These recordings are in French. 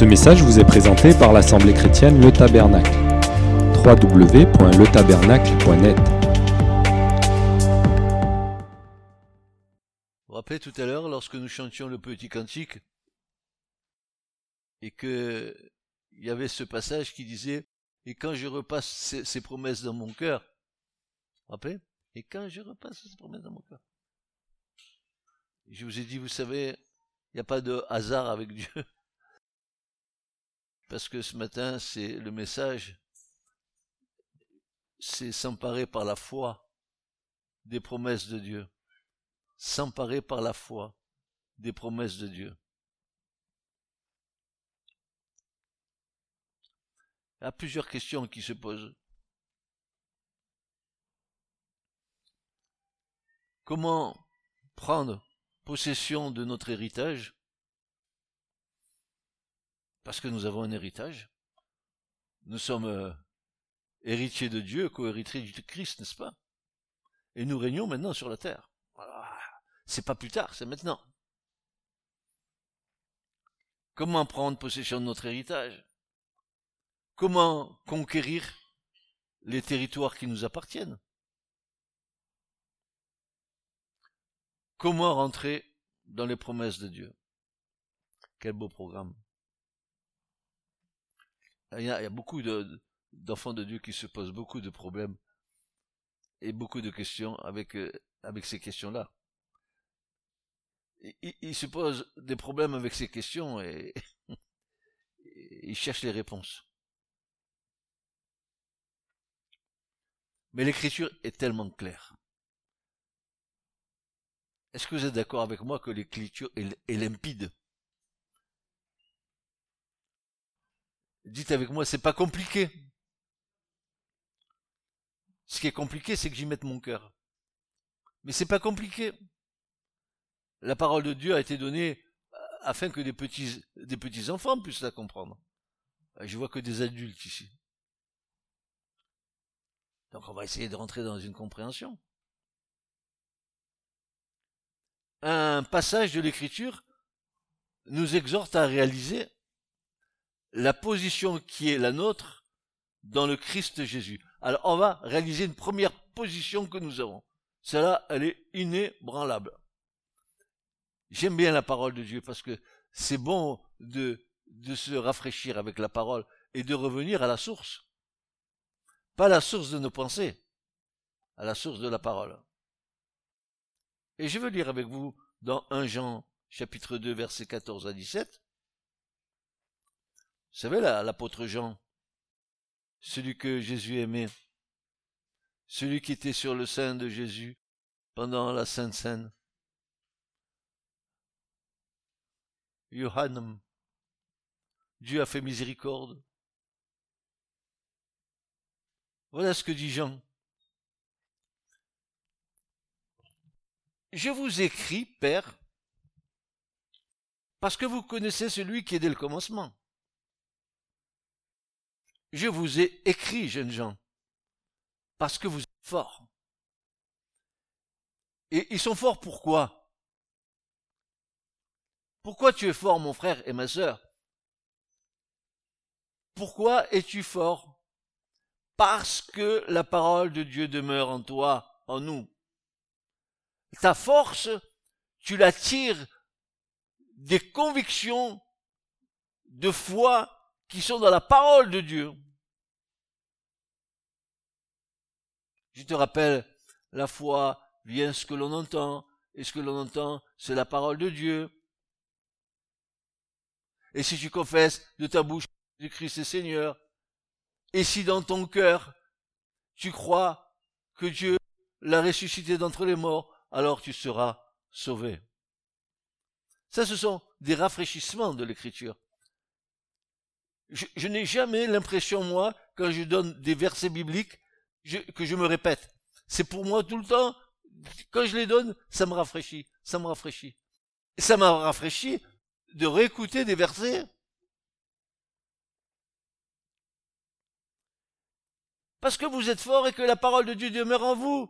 Ce message vous est présenté par l'Assemblée chrétienne Le Tabernacle. www.letabernacle.net Vous rappelez tout à l'heure, lorsque nous chantions le petit cantique, et que il y avait ce passage qui disait, et quand je repasse ces, promesses dans mon cœur, vous rappelez Et quand je repasse ces promesses dans mon cœur. Je vous ai dit, vous savez, il n'y a pas de hasard avec Dieu. Parce que ce matin, c'est le message, c'est s'emparer par la foi des promesses de Dieu. S'emparer par la foi des promesses de Dieu. Il y a plusieurs questions qui se posent. Comment prendre possession de notre héritage? Parce que nous avons un héritage. Nous sommes euh, héritiers de Dieu, co-héritiers du Christ, n'est-ce pas? Et nous régnons maintenant sur la terre. C'est pas plus tard, c'est maintenant. Comment prendre possession de notre héritage? Comment conquérir les territoires qui nous appartiennent? Comment rentrer dans les promesses de Dieu? Quel beau programme. Il y a, beaucoup de, d'enfants de Dieu qui se posent beaucoup de problèmes et beaucoup de questions avec, euh, avec ces questions-là. Ils, se posent des problèmes avec ces questions et ils cherchent les réponses. Mais l'écriture est tellement claire. Est-ce que vous êtes d'accord avec moi que l'écriture est limpide? Dites avec moi, c'est pas compliqué. Ce qui est compliqué, c'est que j'y mette mon cœur. Mais c'est pas compliqué. La parole de Dieu a été donnée afin que des petits, des petits enfants puissent la comprendre. Je vois que des adultes ici. Donc on va essayer de rentrer dans une compréhension. Un passage de l'écriture nous exhorte à réaliser la position qui est la nôtre dans le Christ Jésus. Alors on va réaliser une première position que nous avons. Celle-là, elle est inébranlable. J'aime bien la parole de Dieu parce que c'est bon de, de se rafraîchir avec la parole et de revenir à la source. Pas la source de nos pensées, à la source de la parole. Et je veux lire avec vous dans 1 Jean chapitre 2 versets 14 à 17. Vous savez l'apôtre Jean, celui que Jésus aimait, celui qui était sur le sein de Jésus pendant la Sainte Seine. Johannem, Dieu a fait miséricorde. Voilà ce que dit Jean. Je vous écris, Père, parce que vous connaissez celui qui est dès le commencement. Je vous ai écrit, jeunes gens, parce que vous êtes forts. Et ils sont forts pourquoi? Pourquoi tu es fort, mon frère et ma sœur? Pourquoi es-tu fort? Parce que la parole de Dieu demeure en toi, en nous. Ta force, tu la tires des convictions de foi qui sont dans la parole de Dieu. Je te rappelle, la foi vient ce que l'on entend, et ce que l'on entend, c'est la parole de Dieu. Et si tu confesses de ta bouche du Christ est Seigneur, et si dans ton cœur tu crois que Dieu l'a ressuscité d'entre les morts, alors tu seras sauvé. Ça, ce sont des rafraîchissements de l'écriture. Je, n'ai jamais l'impression, moi, quand je donne des versets bibliques, que je me répète. C'est pour moi tout le temps, quand je les donne, ça me rafraîchit, ça me rafraîchit. Ça m'a rafraîchi de réécouter des versets. Parce que vous êtes fort et que la parole de Dieu demeure en vous.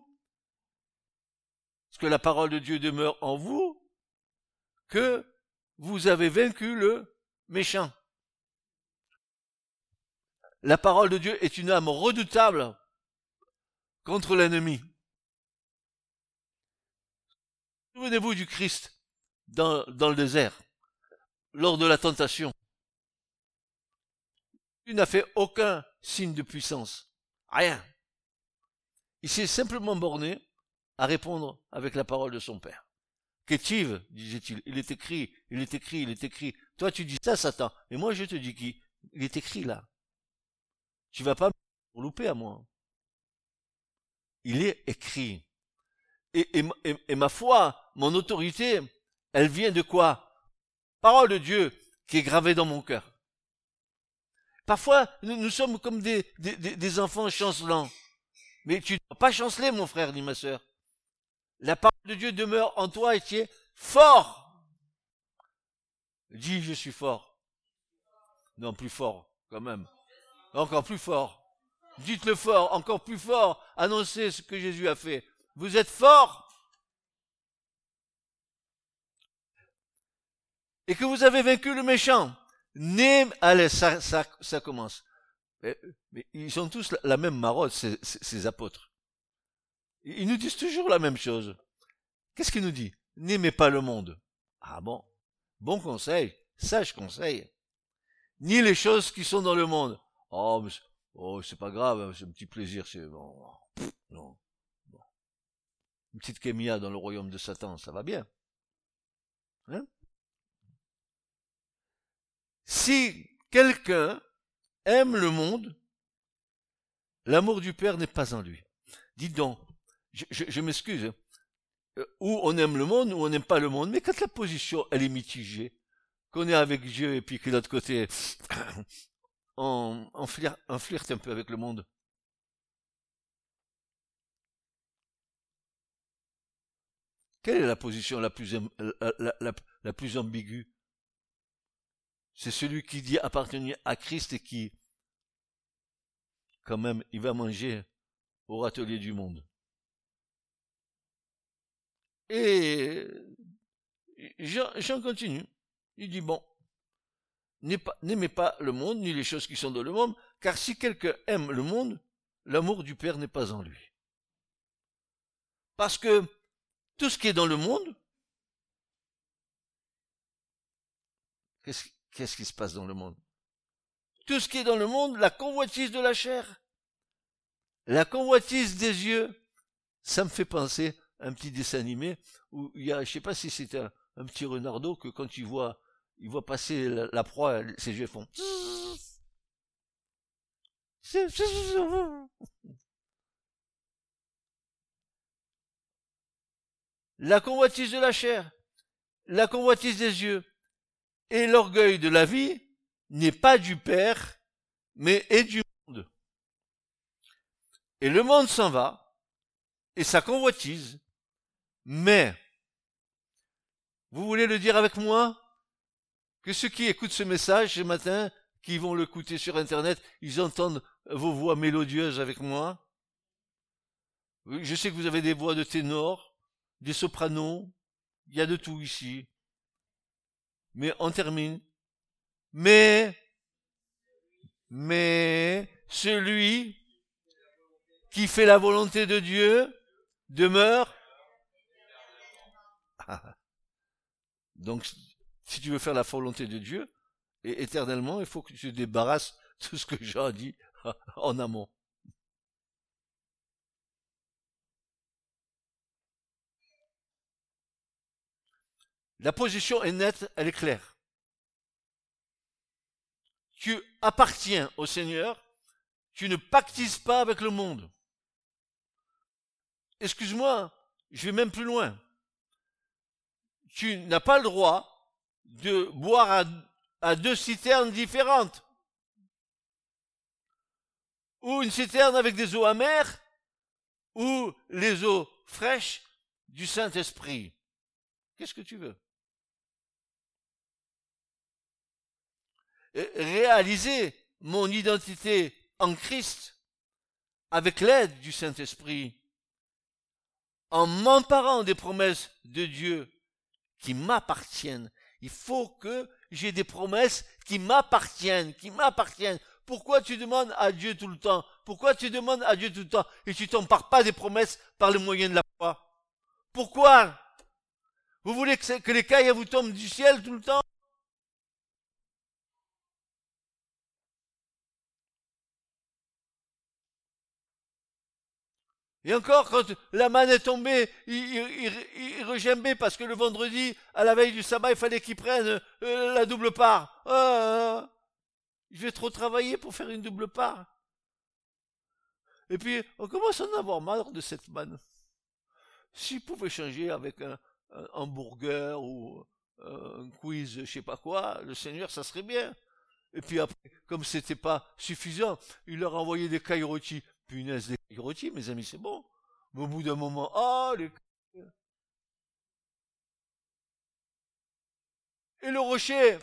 Parce que la parole de Dieu demeure en vous, que vous avez vaincu le méchant. La parole de Dieu est une âme redoutable contre l'ennemi. Souvenez-vous du Christ dans, le désert, lors de la tentation. Il n'a fait aucun signe de puissance. Rien. Il s'est simplement borné à répondre avec la parole de son Père. Qu'est-il disait-il? Il est écrit, il est écrit, il est écrit. Toi, tu dis ça, Satan. Et moi, je te dis qui? Il est écrit là. Tu vas pas me louper à moi. Il est écrit. Et, ma foi, mon autorité, elle vient de quoi? Parole de Dieu qui est gravée dans mon cœur. Parfois, nous, sommes comme des enfants chancelants. Mais tu ne dois pas chanceler, mon frère ni ma sœur. La parole de Dieu demeure en toi et tu es fort. Dis, je suis fort. Non, plus fort, quand même. Encore plus fort. Dites-le fort, encore plus fort. Annoncez ce que Jésus a fait. Vous êtes fort. Et que vous avez vaincu le méchant. Né, allez, ça, ça, ça commence. Mais, ils sont tous la, même marotte, ces, ces apôtres. Ils nous disent toujours la même chose. Qu'est-ce qu'il nous dit N'aimez pas le monde. Ah bon? Bon conseil, sage conseil. Ni les choses qui sont dans le monde. Oh, oh, c'est pas grave, c'est un petit plaisir, c'est bon. non. Une petite kémia dans le royaume de Satan, ça va bien. Hein? Si quelqu'un aime le monde, l'amour du Père n'est pas en lui. Dites donc, je, m'excuse, hein. euh, ou on aime le monde, ou on n'aime pas le monde, mais quand la position, elle est mitigée, qu'on est avec Dieu, et puis que de l'autre côté, on, on, flirte, un peu avec le monde. Quelle est la position la plus, la plus ambiguë? C'est celui qui dit appartenir à Christ et qui, quand même, il va manger au râtelier du monde. Et Jean, continue. Il dit, bon, n'aimez pas le monde, ni les choses qui sont dans le monde, car si quelqu'un aime le monde, l'amour du Père n'est pas en lui. Parce que tout ce qui est dans le monde, qu'est-ce qui se passe dans le monde? Tout ce qui est dans le monde, la convoitise de la chair, la convoitise des yeux, ça me fait penser un petit dessin animé où il y a, je sais pas si c'est un, petit renardeau que quand il voit, il voit passer la, proie, ses yeux font. La convoitise de la chair, la convoitise des yeux et l'orgueil de la vie n'est pas du Père, mais est du monde. Et le monde s'en va, et sa convoitise, mais, vous voulez le dire avec moi? Que ceux qui écoutent ce message ce matin, qui vont l'écouter sur Internet, ils entendent vos voix mélodieuses avec moi Je sais que vous avez des voix de ténor, des sopranos, il y a de tout ici. Mais on termine. Mais, mais, celui qui fait la volonté de Dieu demeure Donc, si tu veux faire la volonté de Dieu, et éternellement, il faut que tu te débarrasses de ce que Jean dit en amont. La position est nette, elle est claire. Tu appartiens au Seigneur, tu ne pactises pas avec le monde. Excuse-moi, je vais même plus loin tu n'as pas le droit de boire à, deux citernes différentes. Ou une citerne avec des eaux amères, ou les eaux fraîches du Saint-Esprit. Qu'est-ce que tu veux? Réaliser mon identité en Christ avec l'aide du Saint-Esprit, en m'emparant des promesses de Dieu qui m'appartiennent. Il faut que j'ai des promesses qui m'appartiennent, qui m'appartiennent, Pourquoi tu demandes à Dieu tout le temps? Pourquoi tu demandes à Dieu tout le temps et tu t'empares pas des promesses par le moyen de la foi? Pourquoi? Vous voulez que, les cailles vous tombent du ciel tout le temps? Et encore, quand la manne est tombée, il, il, parce que le vendredi, à la veille du sabbat, il fallait qu'il prenne euh, la double part. Ah, je vais trop travailler pour faire une double part. Et puis, on commence à en avoir marre de cette manne. S'il pouvait changer avec un, hamburger ou euh, un quiz, je sais pas quoi, le Seigneur, ça serait bien. Et puis après, comme c'était pas suffisant, il leur a envoyé des cailles punaise des rôtis, mes amis, c'est bon. Mais au bout d'un moment, ah, les... Et le rocher,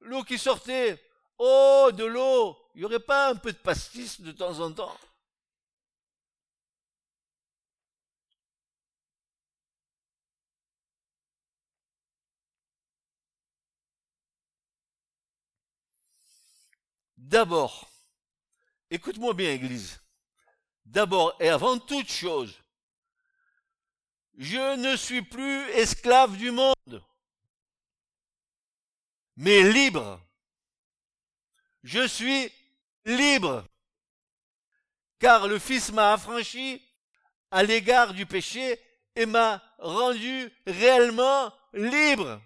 l'eau qui sortait, oh, de l'eau, il n'y aurait pas un peu de pastis de temps en temps? D'abord, écoute-moi bien, Église d'abord et avant toute chose, je ne suis plus esclave du monde, mais libre. Je suis libre, car le Fils m'a affranchi à l'égard du péché et m'a rendu réellement libre.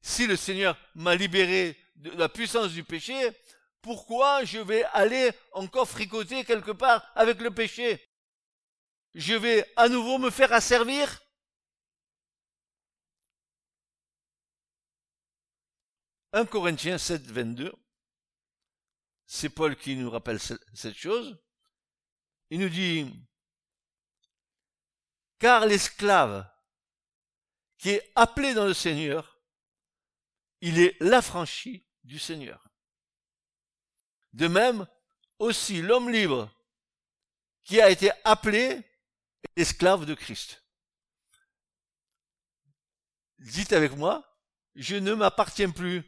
Si le Seigneur m'a libéré de la puissance du péché, pourquoi je vais aller encore fricoter quelque part avec le péché? Je vais à nouveau me faire asservir? 1 Corinthiens 7, 22, c'est Paul qui nous rappelle cette chose. Il nous dit, car l'esclave qui est appelé dans le Seigneur, il est l'affranchi du Seigneur. De même, aussi l'homme libre qui a été appelé est esclave de Christ. Dites avec moi, je ne m'appartiens plus.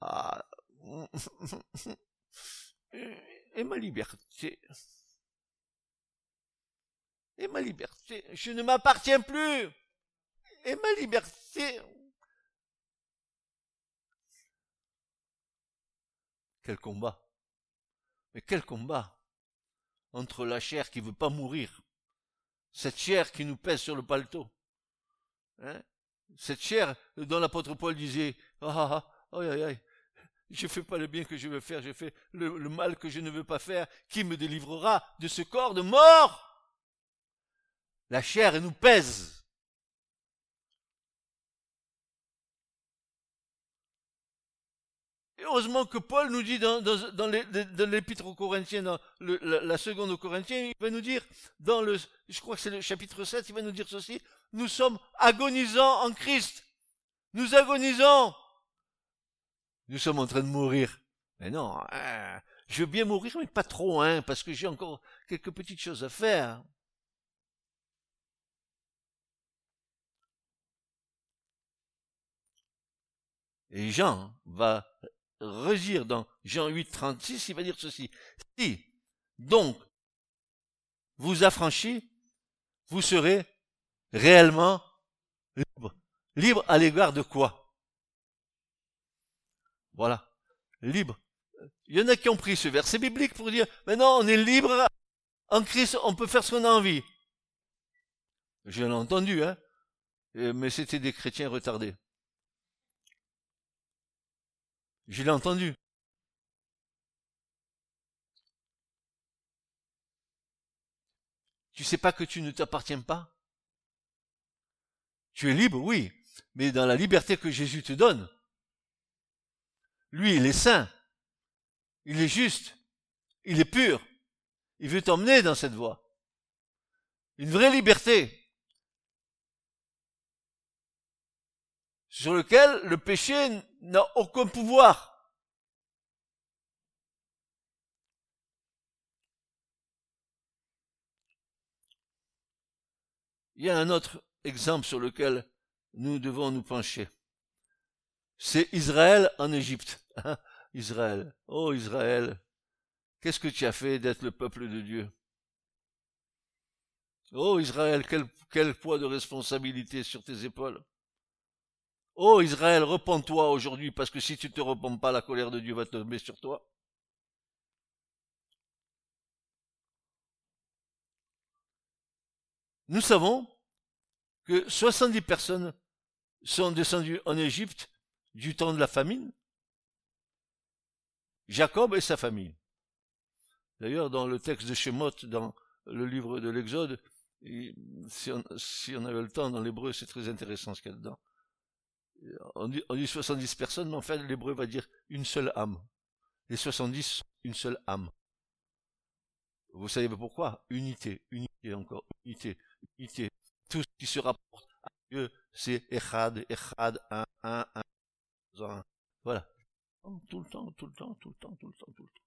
Ah. Et ma liberté. Et ma liberté. Je ne m'appartiens plus. Et ma liberté. Quel combat. Mais quel combat Entre la chair qui veut pas mourir, cette chair qui nous pèse sur le paletot, hein? Cette chair dont l'apôtre Paul disait, ah, ah, ah aïe, aïe, je fais pas le bien que je veux faire, je fais le mal que je ne veux pas faire, qui me délivrera de ce corps de mort? La chair nous pèse. Heureusement que Paul nous dit dans, l'épître aux Corinthiens, dans la, seconde aux Corinthiens, il va nous dire, dans le, je crois que c'est le chapitre 7, il va nous dire ceci, nous sommes agonisants en Christ. Nous agonisons. Nous sommes en train de mourir. Mais non, hein, je veux bien mourir, mais pas trop, hein, parce que j'ai encore quelques petites choses à faire. Et Jean va redire dans Jean 8, 36, il va dire ceci. Si, donc, vous affranchis, vous serez réellement libre. Libre à l'égard de quoi? Voilà. Libre. Il y en a qui ont pris ce verset biblique pour dire, maintenant on est libre en Christ, on peut faire ce qu'on a envie. Je l'ai entendu, hein. Mais c'était des chrétiens retardés. Je l'ai entendu. Tu sais pas que tu ne t'appartiens pas? Tu es libre, oui, mais dans la liberté que Jésus te donne. Lui, il est saint, il est juste, il est pur, il veut t'emmener dans cette voie. Une vraie liberté. sur lequel le péché n'a aucun pouvoir. Il y a un autre exemple sur lequel nous devons nous pencher. c'est Israël en Égypte. Israël. Oh Israël. Qu'est-ce que tu as fait d'être le peuple de Dieu? Oh Israël, quel, quel poids de responsabilité sur tes épaules. Oh Israël, repens-toi aujourd'hui, parce que si tu ne te repens pas, la colère de Dieu va tomber sur toi. Nous savons que 70 personnes sont descendues en Égypte du temps de la famine. Jacob et sa famille. D'ailleurs, dans le texte de Shemot, dans le livre de l'Exode, si on, avait le temps, dans l'hébreu, c'est très intéressant ce qu'il y a dedans. On dit, on dit 70 personnes, mais en fait, l'hébreu va dire une seule âme. Les 70, une seule âme. Vous savez pourquoi? Unité, unité encore, unité, unité. Tout ce qui se rapporte à Dieu, c'est Echad, Echad, un, un, un, un. Voilà. Tout le temps, tout le temps, tout le temps, tout le temps, tout le temps.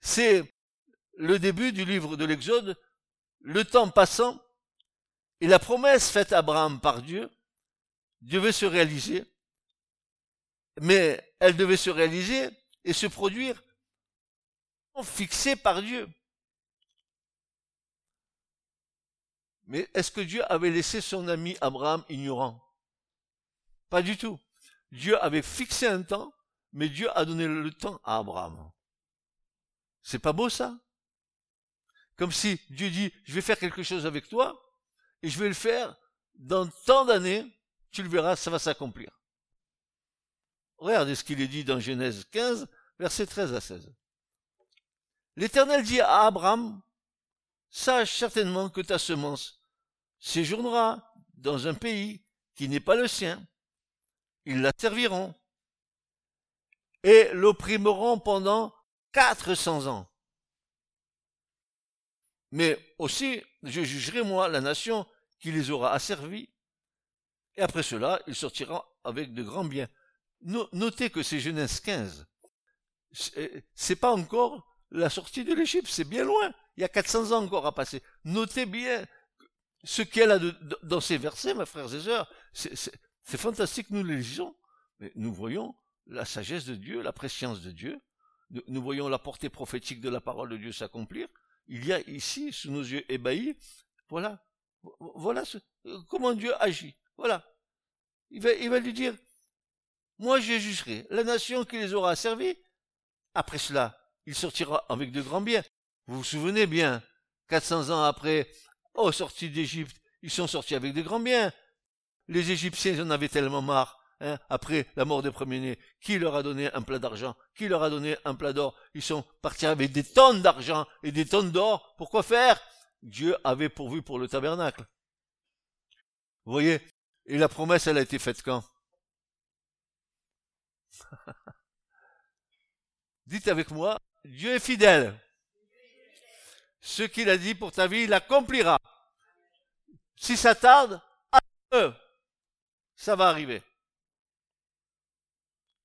C'est le début du livre de l'Exode, le temps passant, et la promesse faite à Abraham par Dieu devait se réaliser, mais elle devait se réaliser et se produire fixée par Dieu. Mais est-ce que Dieu avait laissé son ami Abraham ignorant? Pas du tout. Dieu avait fixé un temps, mais Dieu a donné le temps à Abraham. C'est pas beau ça? Comme si Dieu dit, je vais faire quelque chose avec toi, et je vais le faire dans tant d'années, tu le verras, ça va s'accomplir. Regardez ce qu'il est dit dans Genèse 15, versets 13 à 16. L'Éternel dit à Abraham, sache certainement que ta semence séjournera dans un pays qui n'est pas le sien. Ils la serviront et l'opprimeront pendant quatre cents ans. Mais aussi, je jugerai moi la nation qui les aura asservis, et après cela, il sortira avec de grands biens. Notez que c'est Genèse 15. C'est pas encore la sortie de l'Égypte, c'est bien loin. Il y a 400 ans encore à passer. Notez bien ce qu'elle a dans ces versets, mes frères et sœurs. C'est fantastique, nous les lisons, mais nous voyons la sagesse de Dieu, la préscience de Dieu. Nous, voyons la portée prophétique de la parole de Dieu s'accomplir. Il y a ici, sous nos yeux ébahis, voilà, voilà ce, comment Dieu agit. Voilà. Il va, lui dire, moi je jugerai la nation qui les aura servis. Après cela, il sortira avec de grands biens. Vous vous souvenez bien, 400 ans après, oh, sortie d'Égypte, ils sont sortis avec de grands biens. Les Égyptiens en avaient tellement marre, hein, après la mort des premiers-nés. Qui leur a donné un plat d'argent? Qui leur a donné un plat d'or? Ils sont partis avec des tonnes d'argent et des tonnes d'or. Pourquoi faire? Dieu avait pourvu pour le tabernacle. Voyez Et la promesse, elle a été faite quand? Dites avec moi, Dieu est fidèle. Ce qu'il a dit pour ta vie, il accomplira. Si ça tarde, ça va arriver.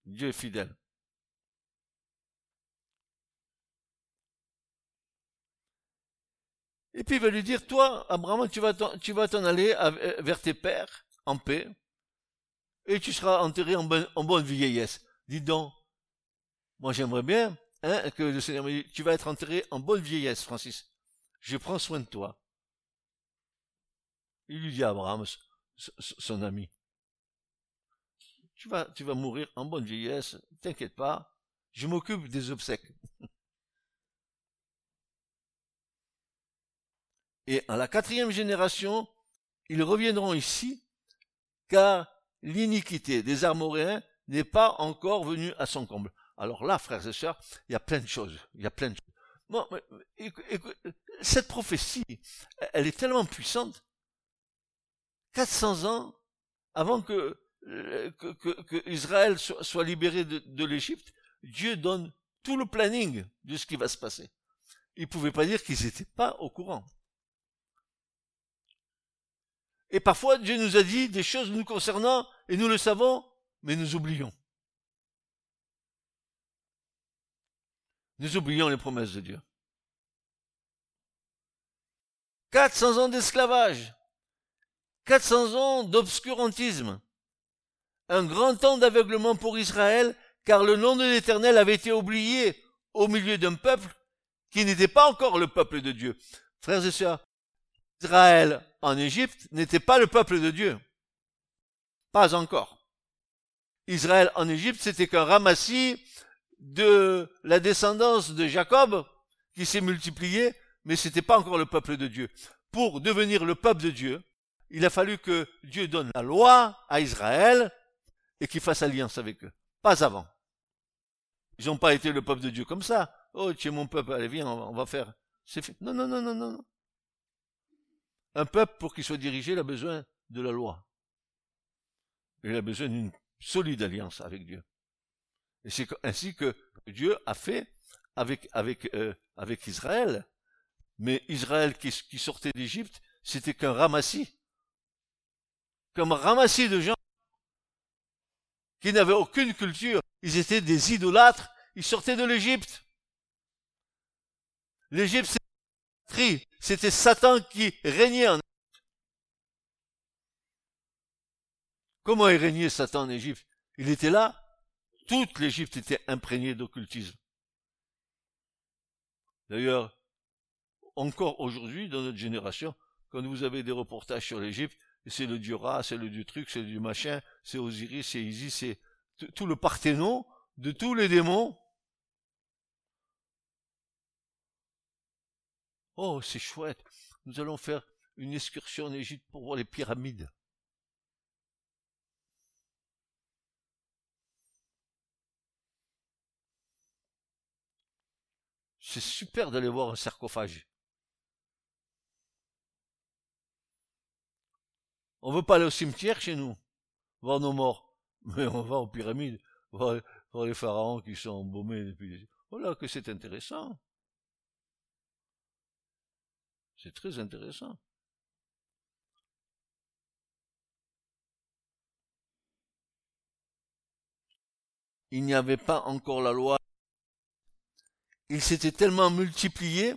Dieu est fidèle. Et puis il va lui dire, toi, Abraham, tu vas t'en aller vers tes pères en paix, et tu seras enterré en bonne, vieillesse. Dis donc, moi j'aimerais bien Hein, que le Seigneur me dit, tu vas être enterré en bonne vieillesse, Francis. Je prends soin de toi. Il lui dit à Abraham, son ami, tu vas, tu vas mourir en bonne vieillesse, t'inquiète pas, je m'occupe des obsèques. Et à la quatrième génération, ils reviendront ici, l'iniquité des Armoréens n'est pas encore venue à son comble. Alors là, frères et sœurs, il y a plein de choses. Il y a plein de choses. Cette prophétie, elle est tellement puissante. 400 ans avant que, que, Israël soit, libéré de, de l'Égypte, Dieu donne tout le planning de ce qui va se passer. Il ne pouvait pas dire qu'ils n'étaient pas au courant. Et parfois, Dieu nous a dit des choses nous concernant, et nous le savons, mais nous oublions. Nous oublions les promesses de Dieu. 400 ans d'esclavage, 400 ans d'obscurantisme, un grand temps d'aveuglement pour Israël, car le nom de l'Éternel avait été oublié au milieu d'un peuple qui n'était pas encore le peuple de Dieu. Frères et sœurs, Israël en Égypte n'était pas le peuple de Dieu. Pas encore. Israël en Égypte, c'était qu'un ramassis de la descendance de Jacob qui s'est multiplié, mais c'était pas encore le peuple de Dieu. Pour devenir le peuple de Dieu, il a fallu que Dieu donne la loi à Israël et qu'il fasse alliance avec eux. Pas avant. Ils n'ont pas été le peuple de Dieu comme ça. Oh, tu es mon peuple, allez, viens, on va faire. Non, non, non, non, non. Un peuple, pour qu'il soit dirigé, a besoin de la loi. Il a besoin d'une solide alliance avec Dieu. Et c'est ainsi que Dieu a fait avec, euh, Israël. Mais Israël qui, sortait d'Égypte, c'était qu'un ramassis. Comme ramassis de gens qui n'avaient aucune culture. Ils étaient des idolâtres. Ils sortaient de l'Égypte. L'Égypte, c'était Satan qui régnait en Comment est régné Satan en Égypte? Il était là. Toute l'Égypte était imprégnée d'occultisme. D'ailleurs, encore aujourd'hui, dans notre génération, quand vous avez des reportages sur l'Égypte, c'est le dieu Ra, c'est le dieu truc, c'est le dieu machin, c'est Osiris, c'est Isis, c'est tout le parthénon de tous les démons. Oh, c'est chouette. Nous allons faire une excursion en Égypte pour voir les pyramides. C'est super d'aller voir un sarcophage. On veut pas aller au cimetière chez nous, voir nos morts, mais on va aux pyramides, voir, les pharaons qui sont embaumés depuis. Voilà que c'est intéressant. C'est très intéressant. Il n'y avait pas encore la loi. Il s'était tellement multiplié.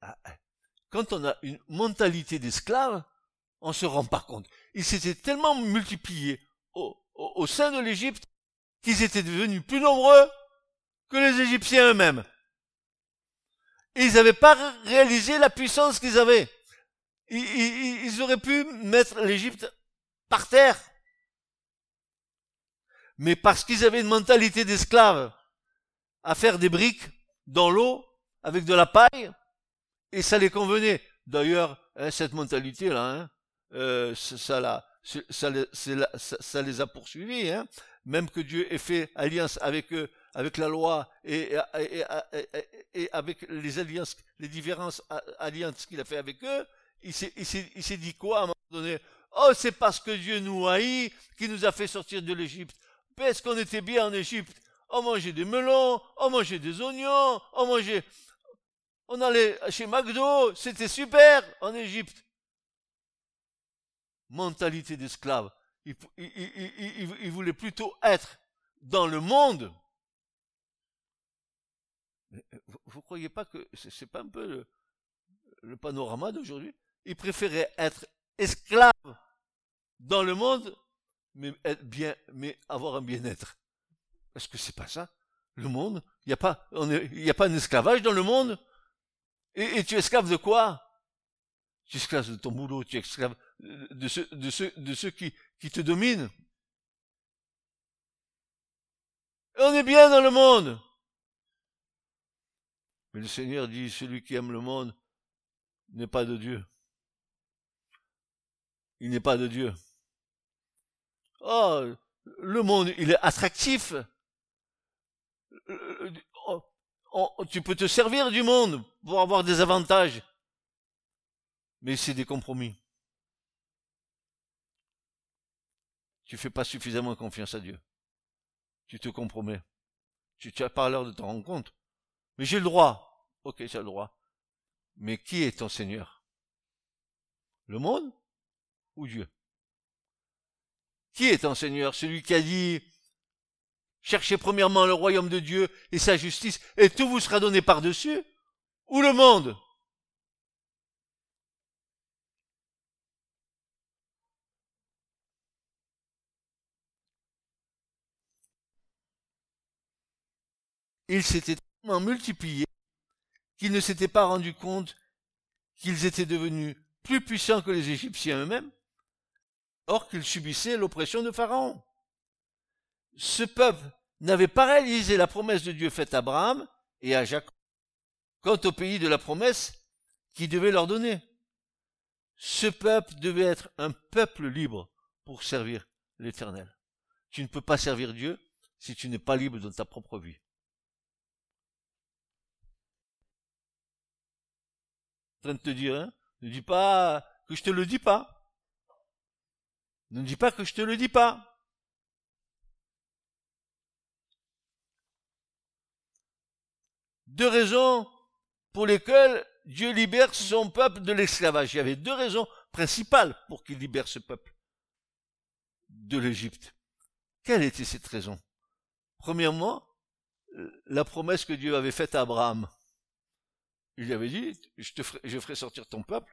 Ah, quand on a une mentalité d'esclave, on se rend pas compte. Ils s'étaient tellement multipliés au, sein de l'Égypte qu'ils étaient devenus plus nombreux que les Égyptiens eux-mêmes. Ils n'avaient pas réalisé la puissance qu'ils avaient. Ils, auraient pu mettre l'Égypte par terre. Mais parce qu'ils avaient une mentalité d'esclaves à faire des briques dans l'eau avec de la paille, et ça les convenait. D'ailleurs, hein, cette mentalité-là, hein, euh, ça, les a poursuivis, hein. Même que Dieu ait fait alliance avec eux, avec la loi et, avec les alliances, les alliances qu'il a fait avec eux, il s'est dit quoi à un moment donné? Oh, c'est parce que Dieu nous haït qui nous a fait sortir de l'Égypte. Parce qu'on était bien en Égypte. On mangeait des melons, on mangeait des oignons, on mangeait... On allait chez McDo, c'était super en Égypte mentalité d'esclave. Il, voulait plutôt être dans le monde. Euh, vous ne croyez pas que c'est pas un peu le, panorama d'aujourd'hui? Il préférait être esclave dans le monde, mais être bien, mais avoir un bien-être. Est-ce que c'est pas ça Le monde? Il n'y a pas, a pas un esclavage dans le monde? Et, et tu es esclave de quoi? Tu es esclave de ton boulot, tu es esclave de ceux, de ceux, de ceux qui, qui te dominent. on est bien dans le monde. Mais le Seigneur dit, celui qui aime le monde n'est pas de Dieu. Il n'est pas de Dieu. Oh, le monde, il est attractif. Tu peux te servir du monde pour avoir des avantages. Mais c'est des compromis. Tu fais pas suffisamment confiance à Dieu. Tu te compromets. Tu, tu as pas l'heure de t'en rendre compte. Mais j'ai le droit. Ok, j'ai le droit. Mais qui est ton Seigneur? Le monde ou Dieu? Qui est ton Seigneur? Celui qui a dit Cherchez premièrement le royaume de Dieu et sa justice, et tout vous sera donné par-dessus? Ou le monde? Ils s'étaient tellement multipliés qu'ils ne s'étaient pas rendus compte qu'ils étaient devenus plus puissants que les Égyptiens eux-mêmes, or qu'ils subissaient l'oppression de Pharaon. Ce peuple n'avait pas réalisé la promesse de Dieu faite à Abraham et à Jacob quant au pays de la promesse qu'il devait leur donner. Ce peuple devait être un peuple libre pour servir l'Éternel. Tu ne peux pas servir Dieu si tu n'es pas libre dans ta propre vie. En train de te dire, hein, ne dis pas que je te le dis pas. Ne dis pas que je te le dis pas. Deux raisons pour lesquelles Dieu libère son peuple de l'esclavage. Il y avait deux raisons principales pour qu'il libère ce peuple de l'Égypte. Quelle était cette raison? Premièrement, la promesse que Dieu avait faite à Abraham. Il lui avait dit, je, ferai, sortir ton peuple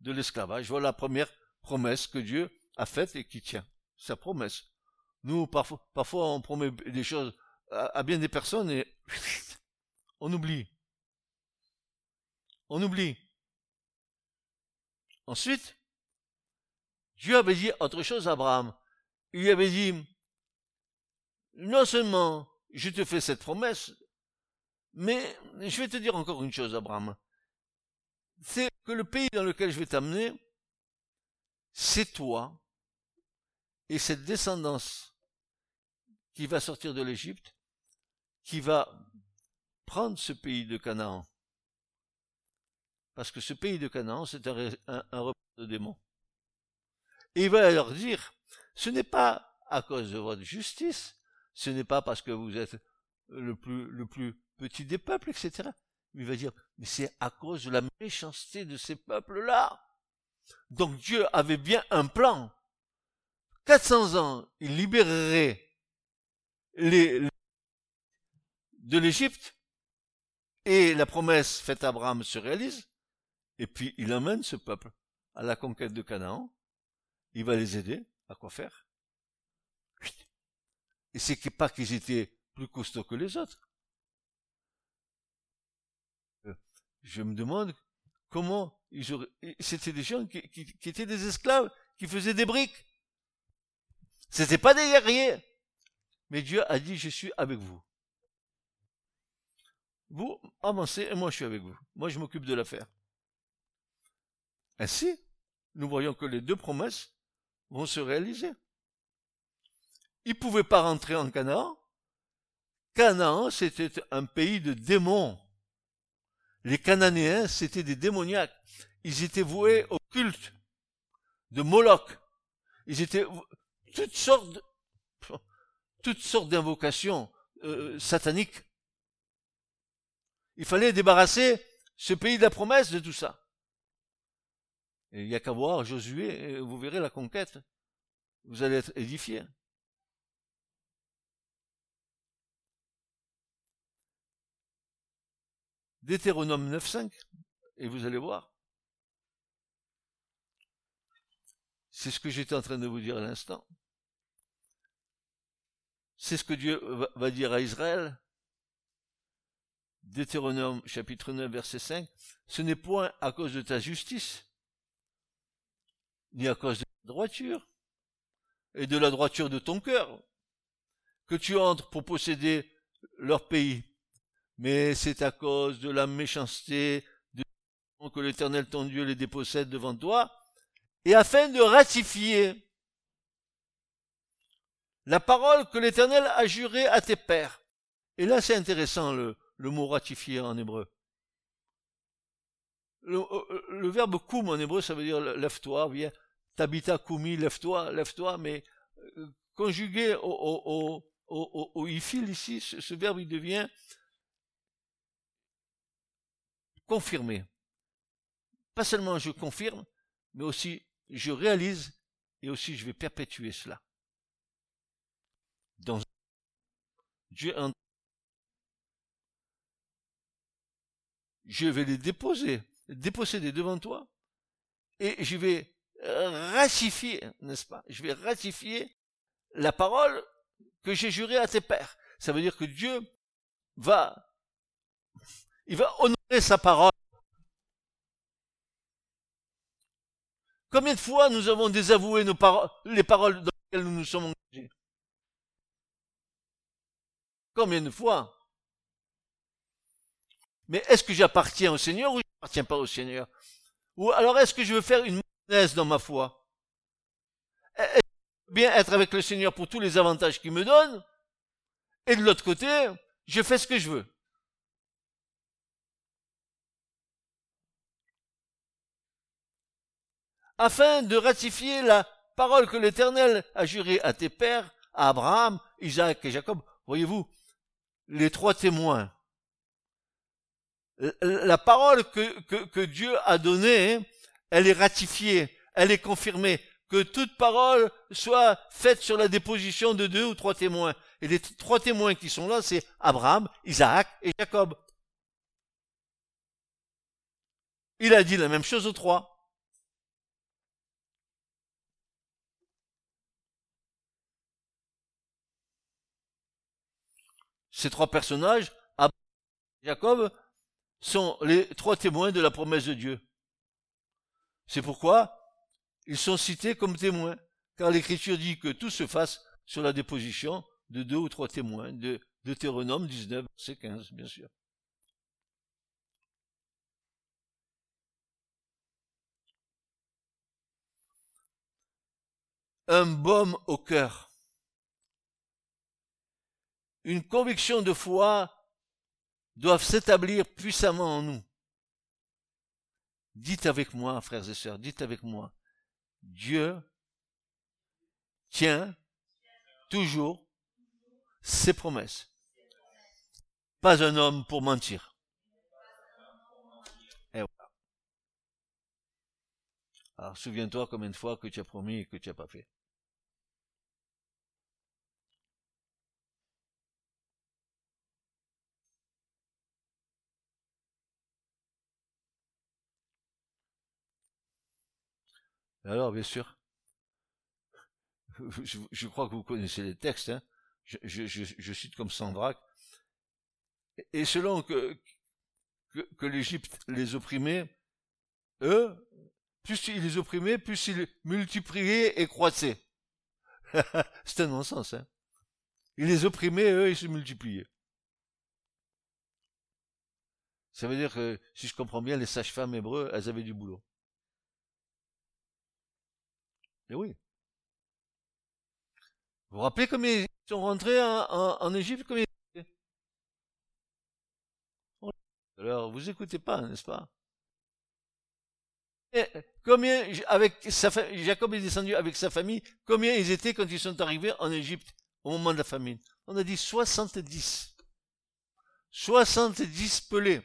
de l'esclavage. Voilà la première promesse que Dieu a faite et qui tient. Sa promesse. Nous, parfois, parfois on promet des choses à, bien des personnes et on oublie. On oublie. Ensuite, Dieu avait dit autre chose à Abraham. Il lui avait dit, non seulement je te fais cette promesse, mais je vais te dire encore une chose, Abraham. C'est que le pays dans lequel je vais t'amener, c'est toi et cette descendance qui va sortir de l'Égypte, qui va prendre ce pays de Canaan. Parce que ce pays de Canaan, c'est un, un, de démons. Et il va leur dire, ce n'est pas à cause de votre justice, ce n'est pas parce que vous êtes le plus, le plus petit des peuples, etc. Il va dire, mais c'est à cause de la méchanceté de ces peuples-là. Donc Dieu avait bien un plan. 400 ans, il libérerait les, de l'Égypte et la promesse faite à Abraham se réalise. Et puis il emmène ce peuple à la conquête de Canaan. Il va les aider. À quoi faire Et c'est pas qu'ils étaient plus costauds que les autres. Euh, je me demande comment ils auraient... C'était des gens qui, étaient des esclaves, qui faisaient des briques. C'était pas des guerriers. Mais Dieu a dit, je suis avec vous. Vous avancez et moi je suis avec vous. Moi je m'occupe de l'affaire. Ainsi, nous voyons que les deux promesses vont se réaliser. Ils ne pouvaient pas rentrer en Canaan. Canaan, c'était un pays de démons. Les Cananéens, c'était des démoniaques. Ils étaient voués au culte de Moloch. Ils étaient toutes sortes, toutes sortes d'invocations euh, sataniques. Il fallait débarrasser ce pays de la promesse de tout ça. Il n'y a qu'à voir Josué, vous verrez la conquête. Vous allez être édifiés. Deutéronome 9.5, et vous allez voir. C'est ce que j'étais en train de vous dire à l'instant. C'est ce que Dieu va dire à Israël. Deutéronome chapitre 9 verset 5. Ce n'est point à cause de ta justice, ni à cause de la droiture, et de la droiture de ton cœur, que tu entres pour posséder leur pays, mais c'est à cause de la méchanceté de que l'Éternel ton Dieu les dépossède devant toi, et afin de ratifier la parole que l'Éternel a jurée à tes pères. Et là, c'est intéressant le, mot ratifier en hébreu. Le, euh, le, verbe koum en hébreu, ça veut dire lève-toi, viens. Tabita koumi, lève-toi, lève-toi, mais euh, conjugué au, au, ifil ici, ce, verbe il devient confirmé. Pas seulement je confirme, mais aussi je réalise et aussi je vais perpétuer cela. Dans Dieu je vais les déposer, déposséder devant toi, et je vais ratifier, n'est-ce pas? Je vais ratifier la parole que j'ai jurée à tes pères. Ça veut dire que Dieu va, il va honorer sa parole. Combien de fois nous avons désavoué les paroles dans lesquelles nous nous sommes engagés? Combien de fois? Mais est-ce que j'appartiens au Seigneur ou je n'appartiens pas au Seigneur? Ou alors est-ce que je veux faire une mayonnaise dans ma foi? Est-ce que je veux bien être avec le Seigneur pour tous les avantages qu'il me donne? Et de l'autre côté, je fais ce que je veux. Afin de ratifier la parole que l'Éternel a jurée à tes pères, à Abraham, Isaac et Jacob. Voyez-vous, les trois témoins. La parole que, que, que Dieu a donnée, elle est ratifiée, elle est confirmée. Que toute parole soit faite sur la déposition de deux ou trois témoins. Et les trois témoins qui sont là, c'est Abraham, Isaac et Jacob. Il a dit la même chose aux trois. Ces trois personnages, Abraham et Jacob, sont les trois témoins de la promesse de Dieu. C'est pourquoi ils sont cités comme témoins, car l'Écriture dit que tout se fasse sur la déposition de deux ou trois témoins, de Deutéronome 19, verset 15, bien sûr. Un baume au cœur. Une conviction de foi doit s'établir puissamment en nous. Dites avec moi, frères et sœurs, dites avec moi, Dieu tient toujours ses promesses. Pas un homme pour mentir. Alors souviens-toi combien de fois que tu as promis et que tu n'as pas fait. Alors, bien sûr, je, crois que vous connaissez les textes, hein. je, cite comme Sandraque, et selon que l'Égypte les opprimait, eux, plus ils les opprimaient, plus ils multipliaient et croissaient. C'est un non-sens. Hein. Ils les opprimaient, eux, ils se multipliaient. Ça veut dire que, si je comprends bien, les sages-femmes hébreux, elles avaient du boulot. Et oui. Vous vous rappelez comment ils sont rentrés en, en, Égypte Alors, vous écoutez pas, n'est-ce pas? Et Combien, avec sa, Jacob est descendu avec sa famille, combien ils étaient quand ils sont arrivés en Égypte au moment de la famine? On a dit 70. 70 pelés.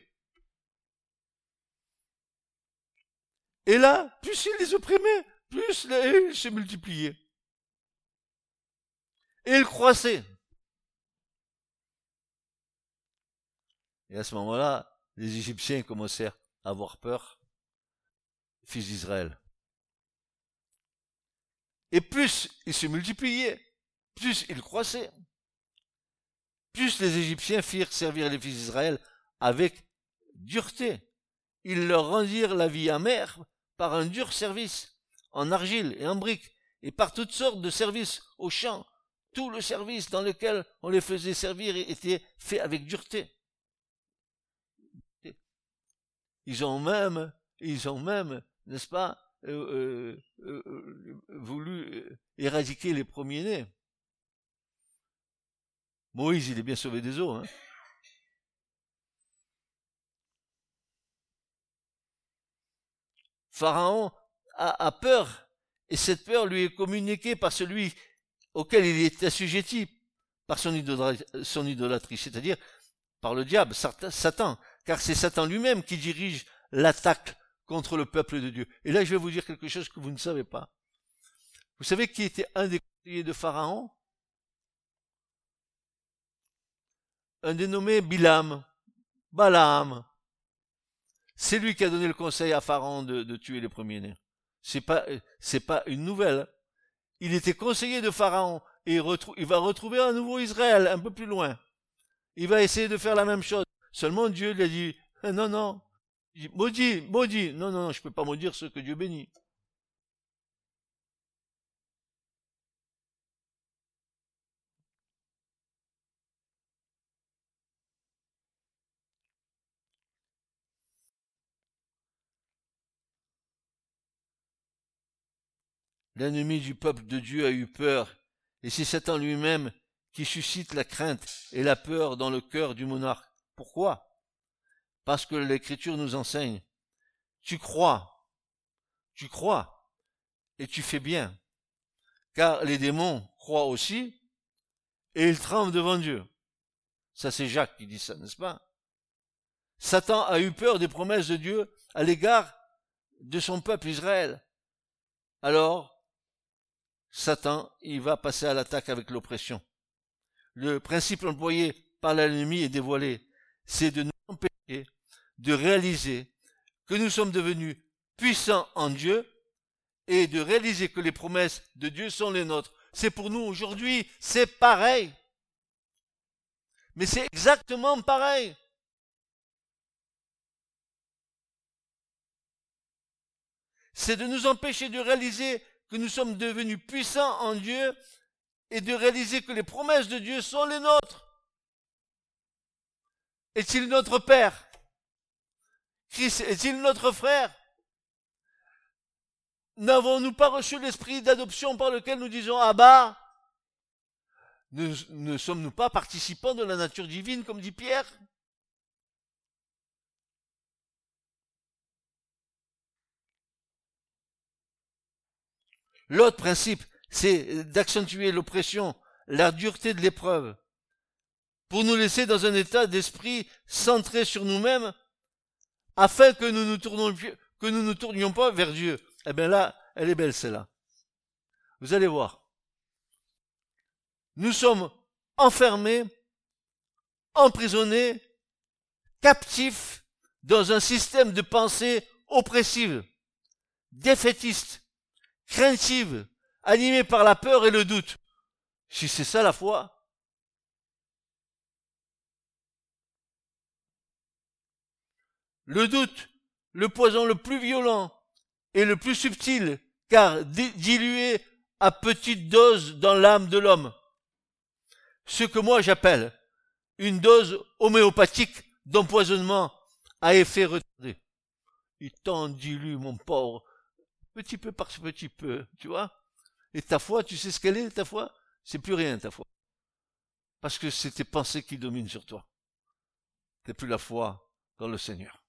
Et là, plus ils les opprimaient, plus il s'est multiplié. Et il croissait. Et à ce moment-là, les Égyptiens commencèrent à avoir peur, fils d'Israël. Et plus il se multipliait, plus il croissait, plus les Égyptiens firent servir les fils d'Israël avec dureté. Ils leur rendirent la vie amère par un dur service en argile et en briques, et par toutes sortes de services au champ. Tout le service dans lequel on les faisait servir était fait avec dureté. Ils ont même, ils ont même, n'est-ce pas, euh, euh, euh, voulu éradiquer les premiers-nés. Moïse, il est bien sauvé des eaux. Hein. Pharaon a, peur, et cette peur lui est communiquée par celui auquel il est assujetti, par son idolâtrie, c'est-à-dire par le diable, Satan, car c'est Satan lui-même qui dirige l'attaque contre le peuple de Dieu. Et là, je vais vous dire quelque chose que vous ne savez pas. Vous savez qui était un des conseillers de Pharaon? Un dénommé Bilam, Balaam. C'est lui qui a donné le conseil à Pharaon de, de tuer les premiers-nés. C'est pas, c'est pas une nouvelle. Il était conseiller de Pharaon et il, va retrouver un nouveau Israël un peu plus loin. il va essayer de faire la même chose. Seulement Dieu lui a dit, non, non, maudit, maudit, non, non, je ne peux pas maudire ce que Dieu bénit. L'ennemi du peuple de Dieu a eu peur, et c'est Satan lui-même qui suscite la crainte et la peur dans le cœur du monarque. Pourquoi? Parce que l'Écriture nous enseigne. Tu crois, tu crois, et tu fais bien. Car les démons croient aussi, et ils tremblent devant Dieu. Ça c'est Jacques qui dit ça, n'est-ce pas? Satan a eu peur des promesses de Dieu à l'égard de son peuple Israël. Alors, Satan, il va passer à l'attaque avec l'oppression. Le principe employé par l'ennemi est dévoilé. C'est de nous empêcher de réaliser que nous sommes devenus puissants en Dieu et de réaliser que les promesses de Dieu sont les nôtres. C'est pour nous aujourd'hui, c'est pareil. Mais c'est exactement pareil. C'est de nous empêcher de réaliser que nous sommes devenus puissants en Dieu et de réaliser que les promesses de Dieu sont les nôtres. Est-il notre Père? Christ est-il notre frère? N'avons-nous pas reçu l'esprit d'adoption par lequel nous disons Abba Ne, ne sommes-nous pas participants de la nature divine, comme dit Pierre? L'autre principe, c'est d'accentuer l'oppression, la dureté de l'épreuve, pour nous laisser dans un état d'esprit centré sur nous-mêmes, afin que nous nous nous nous tournions pas vers Dieu. Eh bien là, elle est belle celle-là. Vous allez voir. Nous sommes enfermés, emprisonnés, captifs dans un système de pensée oppressive, défaitiste, craintive, animée par la peur et le doute. Si c'est ça la foi, le doute, le poison le plus violent et le plus subtil, car dilué à petite dose dans l'âme de l'homme. Ce que moi j'appelle une dose homéopathique d'empoisonnement à effet retardé. Il t'en dilue, mon pauvre, petit peu par petit peu, tu vois. Et ta foi, tu sais ce qu'elle est, ta foi? C'est plus rien, ta foi. Parce que c'est tes pensées qui dominent sur toi. C'est plus la foi dans le Seigneur.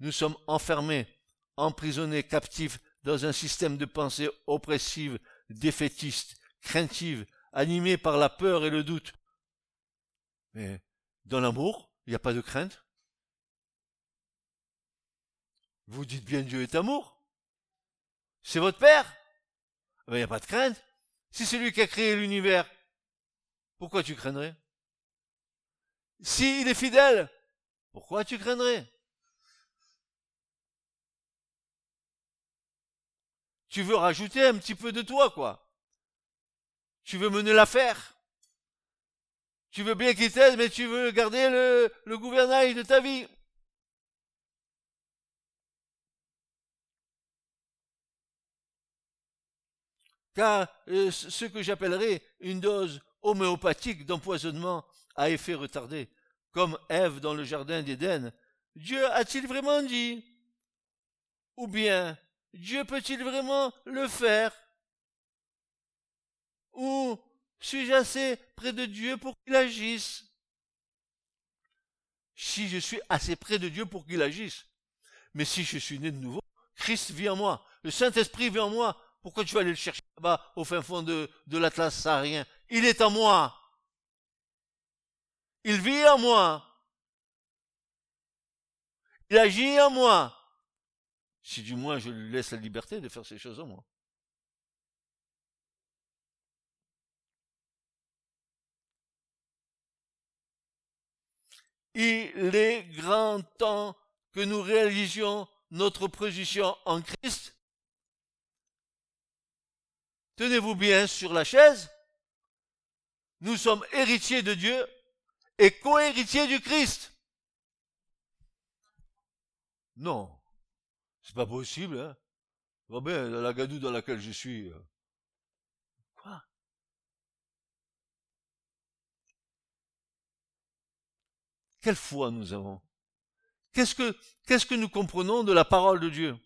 Nous sommes enfermés, emprisonnés, captifs dans un système de pensée oppressive, défaitiste, craintive, animé par la peur et le doute. Mais dans l'amour, il n'y a pas de crainte, vous dites bien Dieu est amour. C'est votre Père. Il ben, n'y a pas de crainte. Si c'est lui qui a créé l'univers, pourquoi tu craindrais? S'il est fidèle, pourquoi tu craindrais? Tu veux rajouter un petit peu de toi, quoi. Tu veux mener l'affaire. Tu veux bien qu'il t'aide, mais tu veux garder le gouvernail de ta vie. Car euh, ce que j'appellerais une dose homéopathique d'empoisonnement à effet retardé, comme Ève dans le jardin d'Éden. Dieu a-t-il vraiment dit? Ou bien Dieu peut-il vraiment le faire? Ou suis-je assez près de Dieu pour qu'il agisse? Si je suis assez près de Dieu pour qu'il agisse, mais si je suis né de nouveau, Christ vit en moi, le Saint-Esprit vit en moi, pourquoi tu vas aller le chercher là-bas au fin fond de, l'Atlas saharien? Il est en moi. Il vit en moi. Il agit en moi. Si du moins je lui laisse la liberté de faire ces choses en moi. Il est grand temps que nous réalisions notre position en Christ Tenez-vous bien sur la chaise. nous sommes héritiers de Dieu et co-héritiers du Christ. Non, c'est pas possible. Hein. Va la gadoue dans laquelle je suis. Euh. Quoi? Quelle foi nous avons? Qu'est-ce que, qu'est-ce que nous comprenons de la parole de Dieu?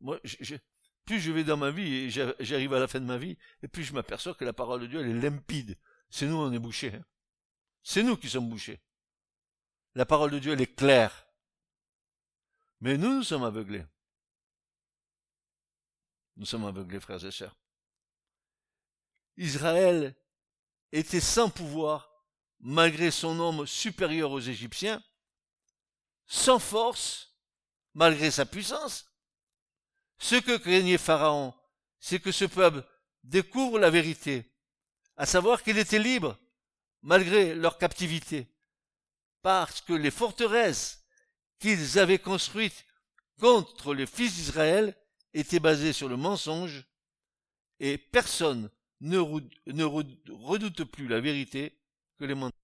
Moi, plus je vais dans ma vie et j'arrive à la fin de ma vie, et plus je m'aperçois que la parole de Dieu, elle est limpide. C'est nous, on est bouchés. Hein. C'est nous qui sommes bouchés. La parole de Dieu, elle est claire. Mais nous, nous sommes aveuglés. Nous sommes aveuglés, frères et sœurs. Israël était sans pouvoir, malgré son homme supérieur aux Égyptiens, sans force, malgré sa puissance. Ce que craignait Pharaon, c'est que ce peuple découvre la vérité, à savoir qu'il était libre, malgré leur captivité, parce que les forteresses qu'ils avaient construites contre les fils d'Israël étaient basées sur le mensonge, et personne ne, redoute plus la vérité que les menteurs.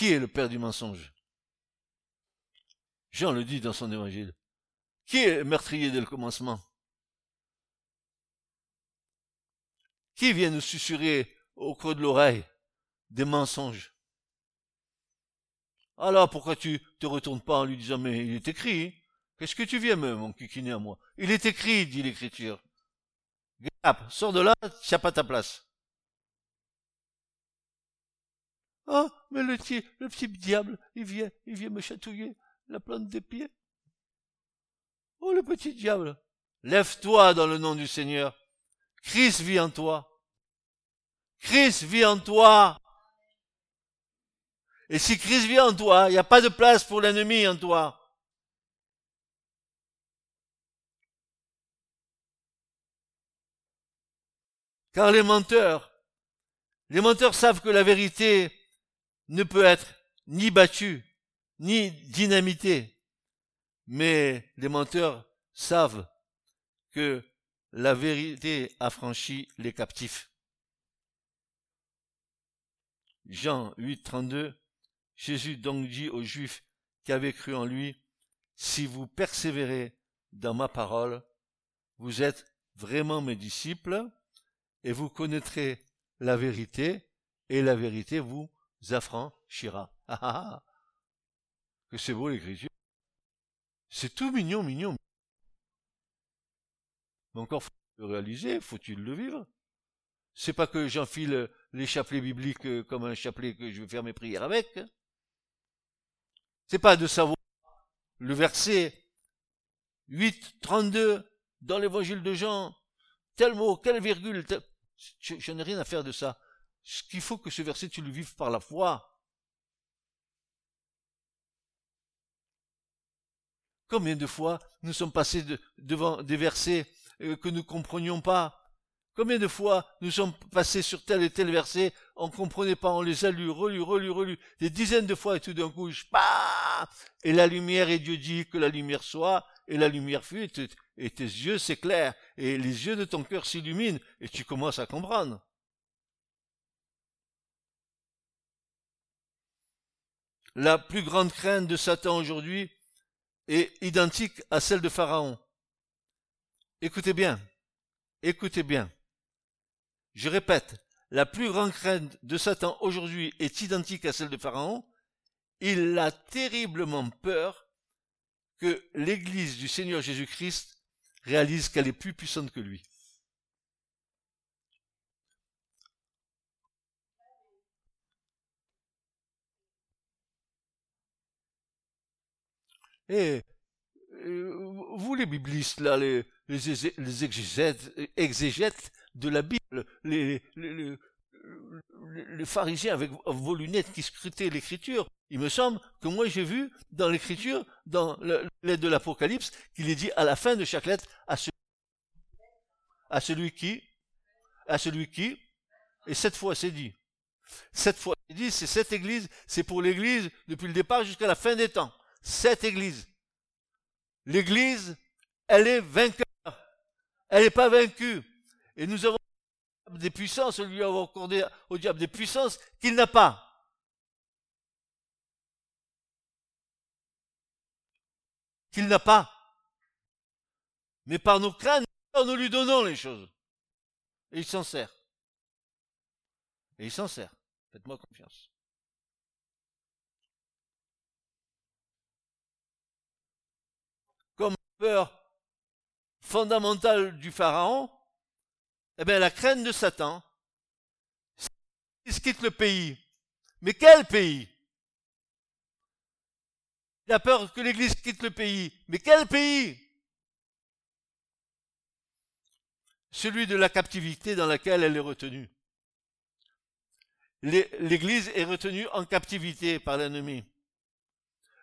Qui est le père du mensonge? Jean le dit dans son évangile. Qui est meurtrier dès le commencement? Qui vient nous susurrer au creux de l'oreille des mensonges? Alors pourquoi tu te retournes pas en lui disant mais il est écrit Qu'est-ce que tu viens mon kikiné à moi? Il est écrit, dit l'écriture. Gap, sors de là, tu n'as pas ta place. Ah, mais le petit, le petit diable, il vient, il vient me chatouiller la plante des pieds. Oh, le petit diable, lève-toi dans le nom du Seigneur. Christ vit en toi. Christ vit en toi. Et si Christ vit en toi, il n'y a pas de place pour l'ennemi en toi. Car les menteurs, les menteurs savent que la vérité ne peut être ni battue, ni dynamitée. Mais les menteurs savent que la vérité affranchit les captifs. Jean 8, 32, Jésus donc dit aux Juifs qui avaient cru en lui, Si vous persévérez dans ma parole, vous êtes vraiment mes disciples, et vous connaîtrez la vérité, et la vérité vous affranchira. Ah, ah, ah. que c'est beau l'écriture. C'est tout mignon, mignon. Mais encore faut-il le réaliser, faut-il le vivre? C'est pas que j'enfile les chapelets bibliques euh, comme un chapelet que je vais faire mes prières avec. C'est pas de savoir le verset 8, 32 dans l'évangile de Jean, tel mot, quelle virgule, je, n'ai rien à faire de ça. Ce qu'il faut que ce verset tu le vives par la foi. Combien de fois nous sommes passés devant des versets euh, que nous ne comprenions pas? Combien de fois nous sommes passés sur tel et tel verset, on ne comprenait pas, on les a lus, relus, relus, relus, des dizaines de fois et tout d'un coup, je, et la lumière, et Dieu dit que la lumière soit, et la lumière fut, et tes yeux s'éclairent, et les yeux de ton cœur s'illuminent, et tu commences à comprendre. La plus grande crainte de Satan aujourd'hui est identique à celle de Pharaon. Écoutez bien, écoutez bien. Je répète, la plus grande crainte de Satan aujourd'hui est identique à celle de Pharaon. Il a terriblement peur que l'Église du Seigneur Jésus-Christ réalise qu'elle est plus puissante que lui. Et vous les biblistes, là, les, exégètes, de la Bible, les, pharisiens avec vos lunettes qui scrutaient l'écriture, il me semble que moi j'ai vu dans l'écriture, dans l'aide de l'Apocalypse, qu'il est dit à la fin de chaque lettre à celui, qui, à celui qui, et cette fois c'est dit, cette fois Il dit, c'est cette église, c'est pour l'église depuis le départ jusqu'à la fin des temps. Cette église. L'église, elle est vainqueur. Elle n'est pas vaincue. Et nous avons des puissances, lui avons accordé au diable des puissances qu'il n'a pas. Qu'il n'a pas. Mais par nos craintes, nous lui donnons les choses. Et il s'en sert. Et il s'en sert. Faites-moi confiance. Comme peur fondamentale du Pharaon, eh bien, la crainte de Satan, il quitte le pays. Mais quel pays? Il a peur que l'Église quitte le pays. Mais quel pays? Celui de la captivité dans laquelle elle est retenue l'Église est retenue en captivité par l'ennemi.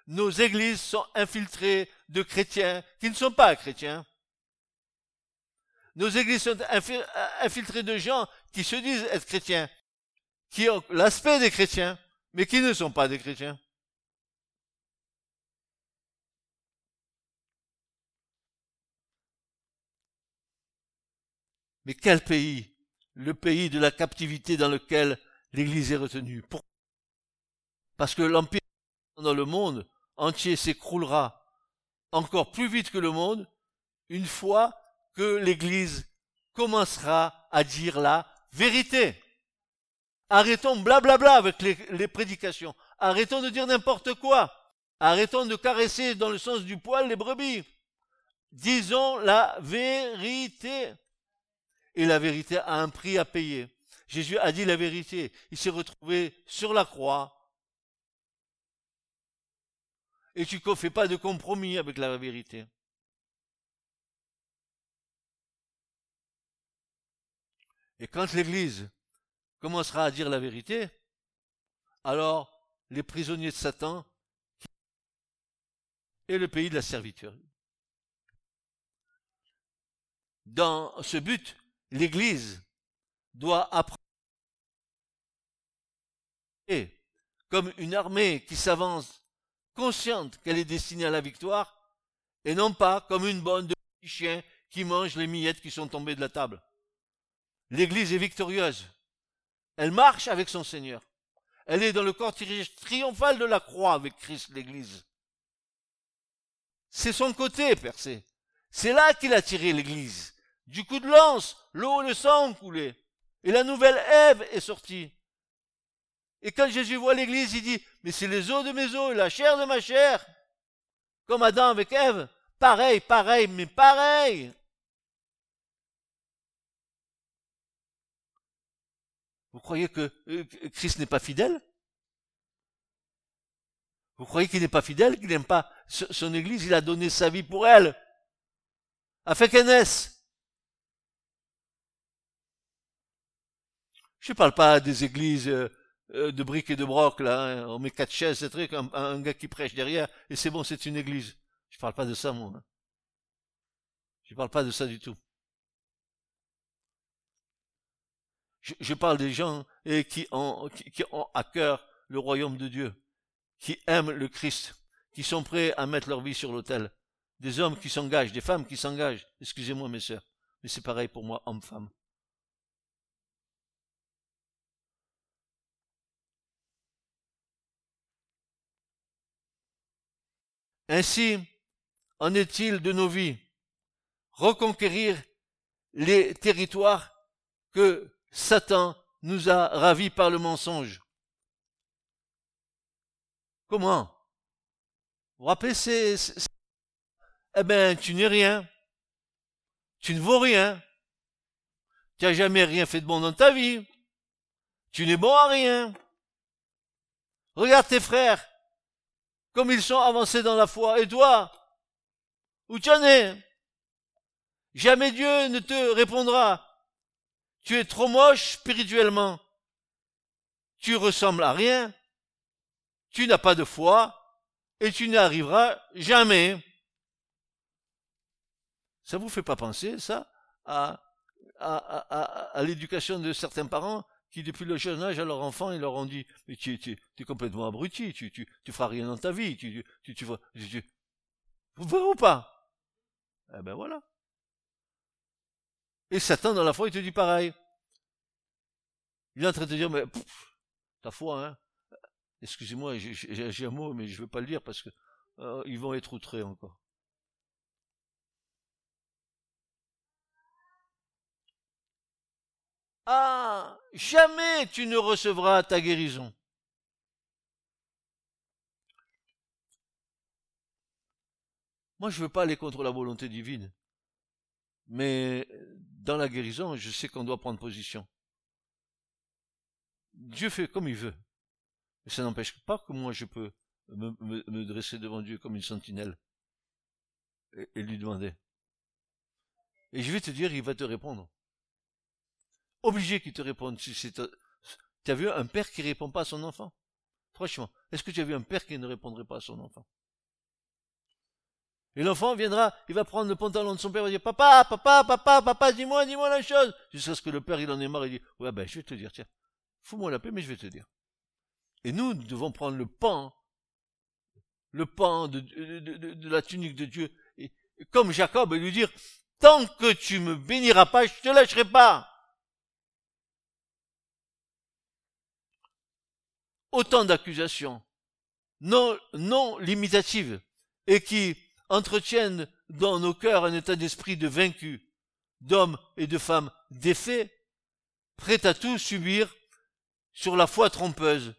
Nos églises sont infiltrées de chrétiens qui ne sont pas chrétiens. Nos églises sont infiltrées de gens qui se disent être chrétiens, qui ont l'aspect des chrétiens, mais qui ne sont pas des chrétiens. Mais quel pays? Le pays de la captivité dans lequel l'Église est retenue. Pourquoi Parce que l'Empire dans le monde entier s'écroulera encore plus vite que le monde une fois que l'Église commencera à dire la vérité. Arrêtons blablabla avec les, prédications. Arrêtons de dire n'importe quoi. Arrêtons de caresser dans le sens du poil les brebis. Disons la vérité. Et la vérité a un prix à payer. Jésus a dit la vérité. Il s'est retrouvé sur la croix. Et tu ne fais pas de compromis avec la vérité. Et quand l'Église commencera à dire la vérité, alors les prisonniers de Satan et le pays de la servitude. Dans ce but, l'Église doit apprendre comme une armée qui s'avance, consciente qu'elle est destinée à la victoire, et non pas comme une bande de petits chiens qui mangent les miettes qui sont tombées de la table. L'Église est victorieuse. Elle marche avec son Seigneur. Elle est dans le cortège triomphal de la croix avec Christ, l'Église. C'est son côté percé. C'est là qu'il a tiré l'Église. Du coup de lance, l'eau et le sang ont coulé. Et la nouvelle Ève est sortie. Et quand Jésus voit l'Église, il dit, mais c'est les os de mes os et la chair de ma chair. Comme Adam avec Ève. Pareil, pareil, mais pareil. Vous croyez que euh, Christ n'est pas fidèle? Vous croyez qu'il n'est pas fidèle, qu'il n'aime pas son Église? Il a donné sa vie pour elle, afin qu'elle naisse. Je ne parle pas des églises euh, de briques et de broc, là, hein. on met quatre chaises, c'est truc, un, gars qui prêche derrière, et c'est bon, c'est une église. Je parle pas de ça, moi. Hein. Je parle pas de ça du tout. Je, parle des gens et qui, ont, qui ont à cœur le royaume de Dieu, qui aiment le Christ, qui sont prêts à mettre leur vie sur l'autel. Des hommes qui s'engagent, des femmes qui s'engagent. Excusez-moi, mes sœurs, mais c'est pareil pour moi, homme-femme. Ainsi en est-il de nos vies. Reconquérir les territoires que Satan nous a ravis par le mensonge? Comment? Vous vous eh ben, tu n'es rien. Tu ne vaux rien. Tu n'as jamais rien fait de bon dans ta vie. Tu n'es bon à rien. Regarde tes frères comme ils sont avancés dans la foi. Et toi, où tu en es? Jamais Dieu ne te répondra. Tu es trop moche spirituellement. Tu ressembles à rien. Tu n'as pas de foi. Et tu n'y arriveras jamais. Ça vous fait pas penser, ça, à, à, l'éducation de certains parents qui depuis le jeune âge à leur enfant, ils leur ont dit, mais tu, es complètement abruti, tu, tu, tu feras rien dans ta vie, tu, tu, tu, tu, ou pas? Eh ben voilà. Et Satan, dans la foi, il te dit pareil. Il est en train de te dire, mais ta foi, hein. Excusez-moi, j'ai un mot, mais je ne vais pas le dire parce que euh, ils vont être outrés encore. Ah, jamais tu ne recevras ta guérison. Moi, je ne veux pas aller contre la volonté divine. Mais dans la guérison, je sais qu'on doit prendre position. Dieu fait comme il veut. Ça n'empêche pas que moi je peux me, dresser devant Dieu comme une sentinelle et lui demander. Et je vais te dire, il va te répondre obligé qu'il te réponde. Tu as vu un père qui répond pas à son enfant? Franchement, est-ce que tu as vu un père qui ne répondrait pas à son enfant? Et l'enfant viendra, il va prendre le pantalon de son père et va dire Papa, papa, papa, papa, dis-moi, dis-moi la chose Jusqu'à ce que le père, il en ait marre, il dit Ouais, ben, je vais te dire, tiens, fous-moi la paix, mais je vais te dire. Et nous, nous devons prendre le pan, le pan de, de, la tunique de Dieu, et, comme Jacob, et lui dire Tant que tu me béniras pas, je te lâcherai pas. Autant d'accusations non, limitatives et qui entretiennent dans nos cœurs un état d'esprit de vaincu, d'hommes et de femmes défaits, prêts à tout subir sur la foi trompeuse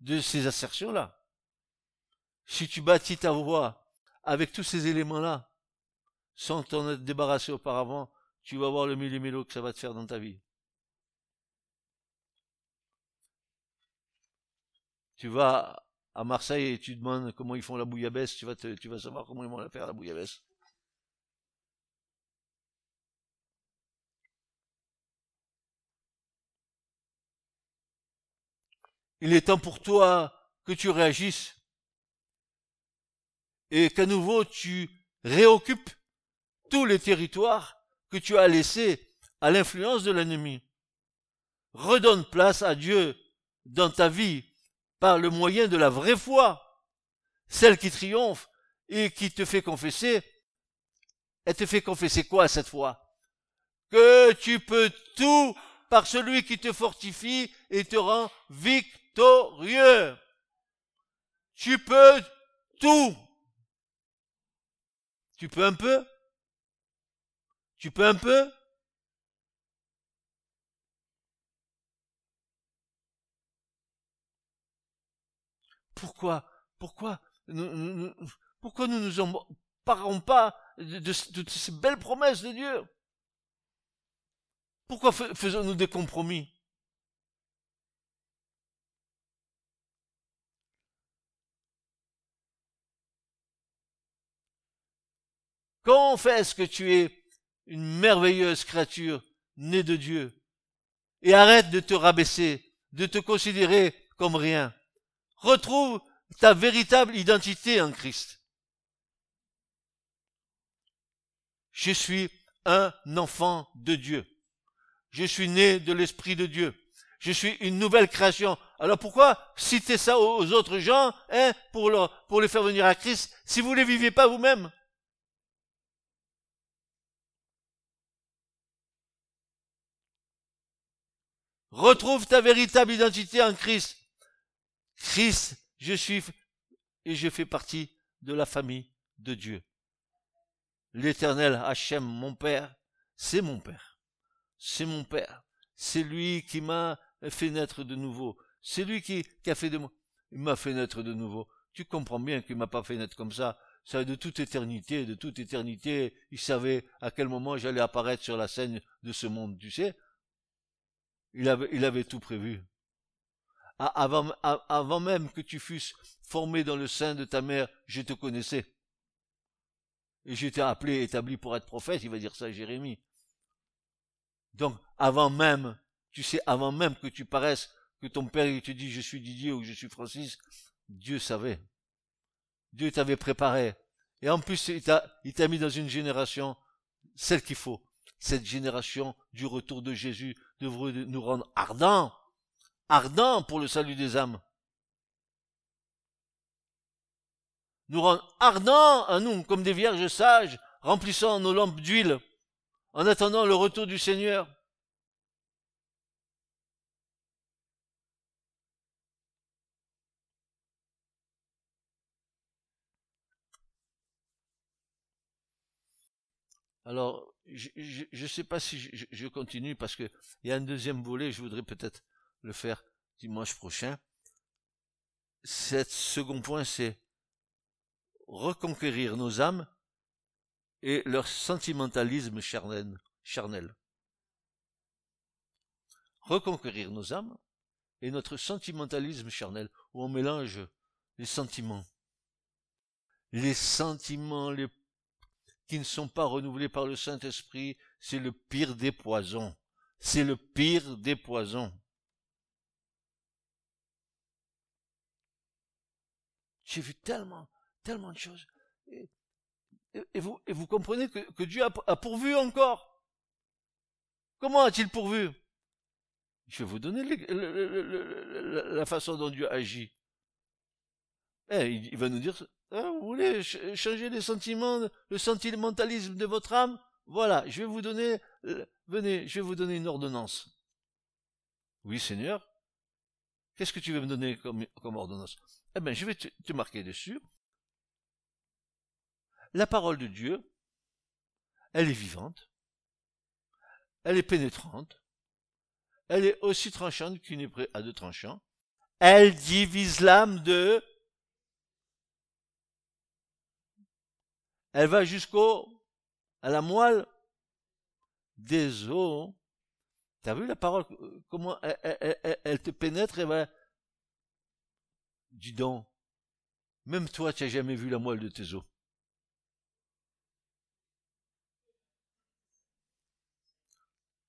de ces assertions-là. Si tu bâtis ta voix avec tous ces éléments-là, sans t'en être débarrassé auparavant, tu vas voir le millimélo que ça va te faire dans ta vie. Tu vas à Marseille et tu demandes comment ils font la bouillabaisse, tu vas, tu vas savoir comment ils vont la faire la bouillabaisse. Il est temps pour toi que tu réagisses et qu'à nouveau tu réoccupes tous les territoires que tu as laissés à l'influence de l'ennemi. Redonne place à Dieu dans ta vie par le moyen de la vraie foi, celle qui triomphe et qui te fait confesser. Elle te fait confesser quoi cette fois Que tu peux tout par celui qui te fortifie et te rend victorieux. Tu peux tout. Tu peux un peu? Tu peux un peu? Pourquoi Pourquoi nous, Pourquoi nous nous emparons pas de, ces belles promesses de Dieu? Pourquoi faisons-nous des compromis? Confesse que tu es une merveilleuse créature née de Dieu? Et arrête de te rabaisser, de te considérer comme rien. Retrouve ta véritable identité en Christ. Je suis un enfant de Dieu. Je suis né de l'Esprit de Dieu. Je suis une nouvelle création. Alors pourquoi citer ça aux autres gens, hein, pour, pour les faire venir à Christ, si vous ne les vivez pas vous-même? Retrouve ta véritable identité en Christ. Christ, je suis et je fais partie de la famille de Dieu. L'éternel Hachem, mon Père, c'est mon Père. C'est mon Père. C'est lui qui m'a fait naître de nouveau. C'est lui qui, a fait de moi. M'a fait naître de nouveau. Tu comprends bien qu'il m'a pas fait naître comme ça. Ça de toute éternité, de toute éternité, il savait à quel moment j'allais apparaître sur la scène de ce monde, tu sais. Il avait tout prévu avant, même que tu fusses formé dans le sein de ta mère, je te connaissais. Et j'étais appelé, établi pour être prophète, il va dire ça à Jérémie. Donc, avant même, tu sais, avant même que tu paraisses, que ton père te dit je suis Didier ou je suis Francis, Dieu savait. Dieu t'avait préparé. Et en plus, il t'a mis dans une génération, celle qu'il faut. Cette génération du retour de Jésus devrait nous rendre ardents ardents pour le salut des âmes. Nous rend ardents à nous, comme des vierges sages, remplissant nos lampes d'huile, en attendant le retour du Seigneur. Alors, je ne sais pas si je, je continue parce que il y a un deuxième volet, je voudrais peut-être le faire dimanche prochain. Cet second point, c'est reconquérir nos âmes et leur sentimentalisme charnel. Reconquérir nos âmes et notre sentimentalisme charnel, où on mélange les sentiments. Les sentiments qui ne sont pas renouvelés par le Saint-Esprit, c'est le pire des poisons. C'est le pire des poisons. J'ai vu tellement, tellement de choses. Et, vous, et vous comprenez que, Dieu a, pourvu encore. Comment a-t-il pourvu? Je vais vous donner la façon dont Dieu agit. Eh, il, va nous dire, ah, vous voulez changer les sentiments, le sentimentalisme de votre âme? Voilà, je vais vous donner, venez, je vais vous donner une ordonnance. Oui, Seigneur. Qu'est-ce que tu veux me donner comme ordonnance? Eh bien, je vais te marquer dessus. La parole de Dieu, elle est vivante, elle est pénétrante, elle est aussi tranchante qu'une épée à deux tranchants, elle divise l'âme de Elle va jusqu'au, à la moelle des os. T'as vu la parole, comment elle, te pénètre et va, dis donc, même toi, tu n'as jamais vu la moelle de tes os.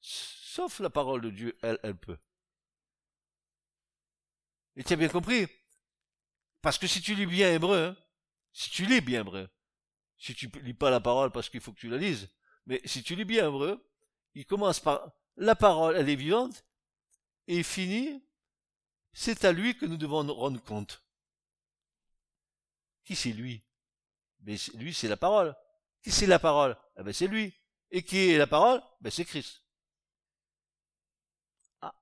Sauf la parole de Dieu, elle, elle peut. Et tu as bien compris? Parce que si tu lis bien hébreu, hein, si tu lis bien hébreu, si tu lis pas la parole parce qu'il faut que tu la lises, mais si tu lis bien hébreu, il commence par la parole, elle est vivante, et il finit, c'est à lui que nous devons nous rendre compte. Qui c'est lui? Mais lui, c'est la parole. Qui c'est la parole? Eh ben, c'est lui. Et qui est la parole? Ben, c'est Christ. Ah.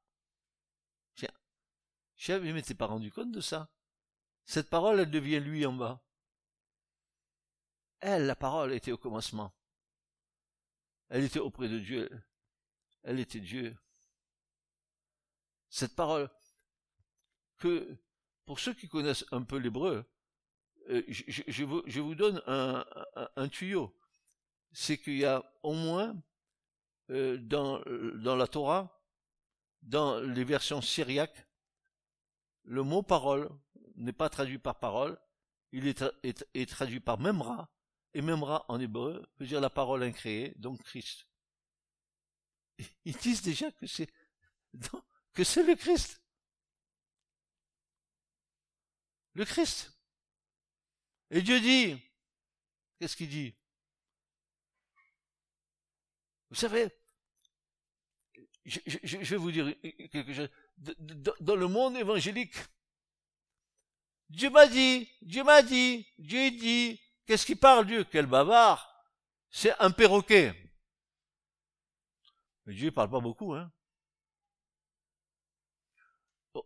Tiens. Je ne m'étais pas rendu compte de ça. Cette parole, elle devient lui en bas. Elle, la parole, était au commencement. Elle était auprès de Dieu. Elle était Dieu. Cette parole, que pour ceux qui connaissent un peu l'hébreu, euh, je, vous, donne un, tuyau. C'est qu'il y a au moins euh, dans, dans la Torah, dans les versions syriaques, le mot parole n'est pas traduit par parole, il est, est traduit par memra, et Memra en hébreu veut dire la parole incréée, donc Christ. Ils disent déjà que c'est que c'est le Christ. Le Christ. Et Dieu dit, qu'est-ce qu'il dit? Vous savez, je, vais vous dire quelque chose. Dans le monde évangélique, Dieu m'a dit, Dieu m'a dit, Dieu dit, Qu'est-ce qui parle Dieu? Quel bavard C'est un perroquet. Mais Dieu parle pas beaucoup, hein.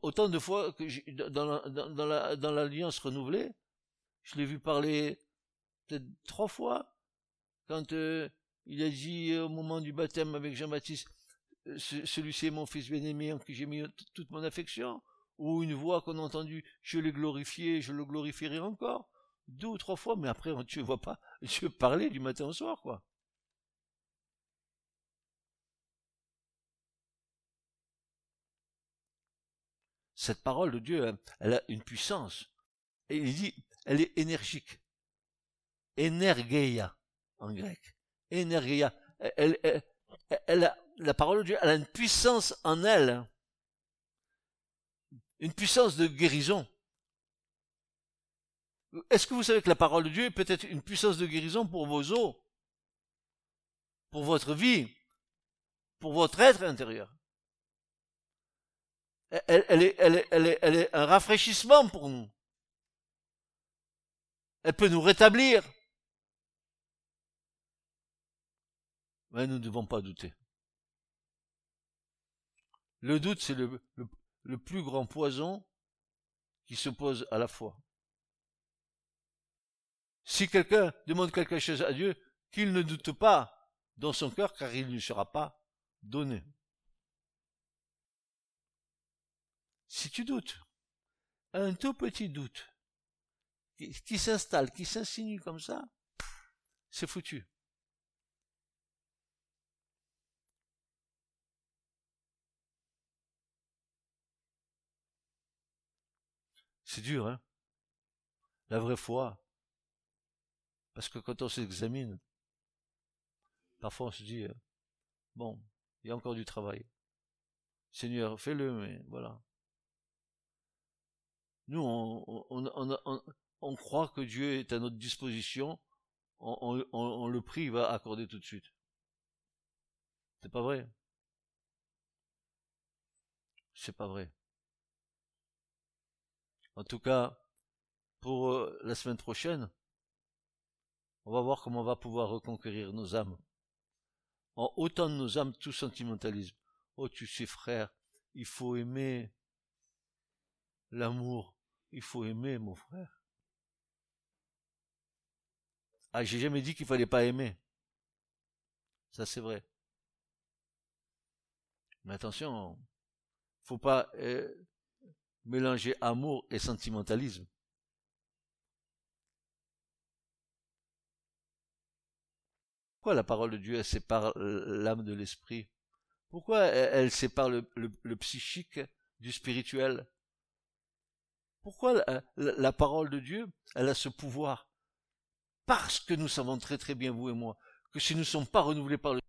Autant de fois que dans, l'alliance renouvelée, je l'ai vu parler peut-être trois fois, quand euh, il a dit au moment du baptême avec Jean-Baptiste, euh, celui-ci est mon fils bien-aimé en qui j'ai mis toute mon affection, ou une voix qu'on a entendue, je l'ai glorifié, je le glorifierai encore deux ou trois fois, mais après, tu ne vois pas Dieu parler du matin au soir, quoi. Cette parole de Dieu, elle a une puissance. Et il dit, elle est énergique. Energeia, en grec. Energeia. La parole de Dieu, elle a une puissance en elle. Une puissance de guérison. Est-ce que vous savez que la parole de Dieu est peut-être une puissance de guérison pour vos os, pour votre vie, pour votre être intérieur? Elle, est, un rafraîchissement pour nous. Elle peut nous rétablir. Mais nous ne devons pas douter. Le doute, c'est le, plus grand poison qui s'oppose à la foi. Si quelqu'un demande quelque chose à Dieu, qu'il ne doute pas dans son cœur, car il ne sera pas donné. Si tu doutes, un tout petit doute, qui, s'installe, qui s'insinue comme ça, c'est foutu. C'est dur, hein La vraie foi. Parce que quand on s'examine, parfois on se dit, euh, bon, il y a encore du travail. Seigneur, fais-le, mais voilà. Nous, on, croit que Dieu est à notre disposition, on, le prie, il va accorder tout de suite. C'est pas vrai. C'est pas vrai. En tout cas, pour euh, la semaine prochaine, on va voir comment on va pouvoir reconquérir nos âmes. En autant de nos âmes tout sentimentalisme. Oh, tu sais, frère, il faut aimer l'amour. Il faut aimer, mon frère. Ah, j'ai jamais dit qu'il fallait pas aimer. Ça, c'est vrai. Mais attention, faut pas euh, mélanger amour et sentimentalisme. Pourquoi la parole de Dieu sépare l'âme de l'esprit? Pourquoi elle, sépare le, psychique du spirituel? Pourquoi la, parole de Dieu, elle a ce pouvoir? Parce que nous savons très très bien, vous et moi, que si nous ne sommes pas renouvelés par le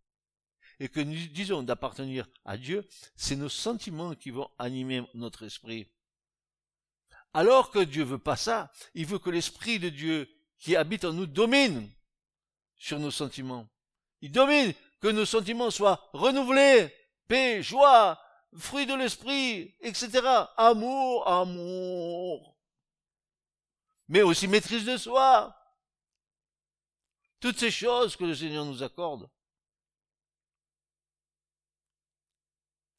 et que nous disons d'appartenir à Dieu, c'est nos sentiments qui vont animer notre esprit. Alors que Dieu veut pas ça, il veut que l'Esprit de Dieu qui habite en nous domine sur nos sentiments. Il domine que nos sentiments soient renouvelés, paix, joie, fruit de l'esprit, etc. Amour, amour. Mais aussi maîtrise de soi. Toutes ces choses que le Seigneur nous accorde.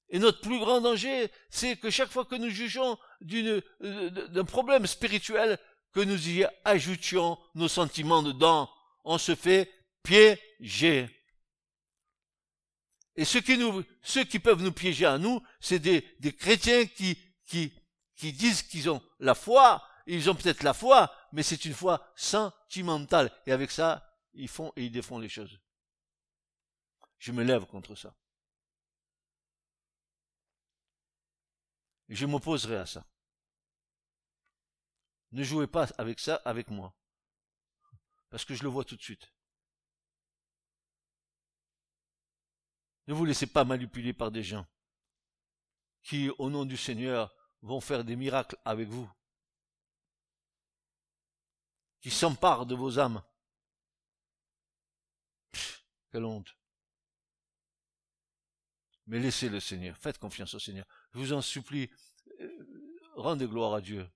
Et notre plus grand danger, c'est que chaque fois que nous jugeons euh, d'un problème spirituel, que nous y ajoutions nos sentiments dedans, on se fait piéger. Et ceux qui, nous, ceux qui peuvent nous piéger à nous, c'est des, des chrétiens qui, qui, qui disent qu'ils ont la foi, ils ont peut-être la foi, mais c'est une foi sentimentale. Et avec ça, ils font et ils défont les choses. Je me lève contre ça. je m'opposerai à ça. Ne jouez pas avec ça avec moi. Parce que je le vois tout de suite. Ne vous laissez pas manipuler par des gens qui, au nom du Seigneur, vont faire des miracles avec vous, qui s'emparent de vos âmes. quelle honte. Mais laissez le Seigneur, faites confiance au Seigneur. Je vous en supplie, euh, rendez gloire à Dieu.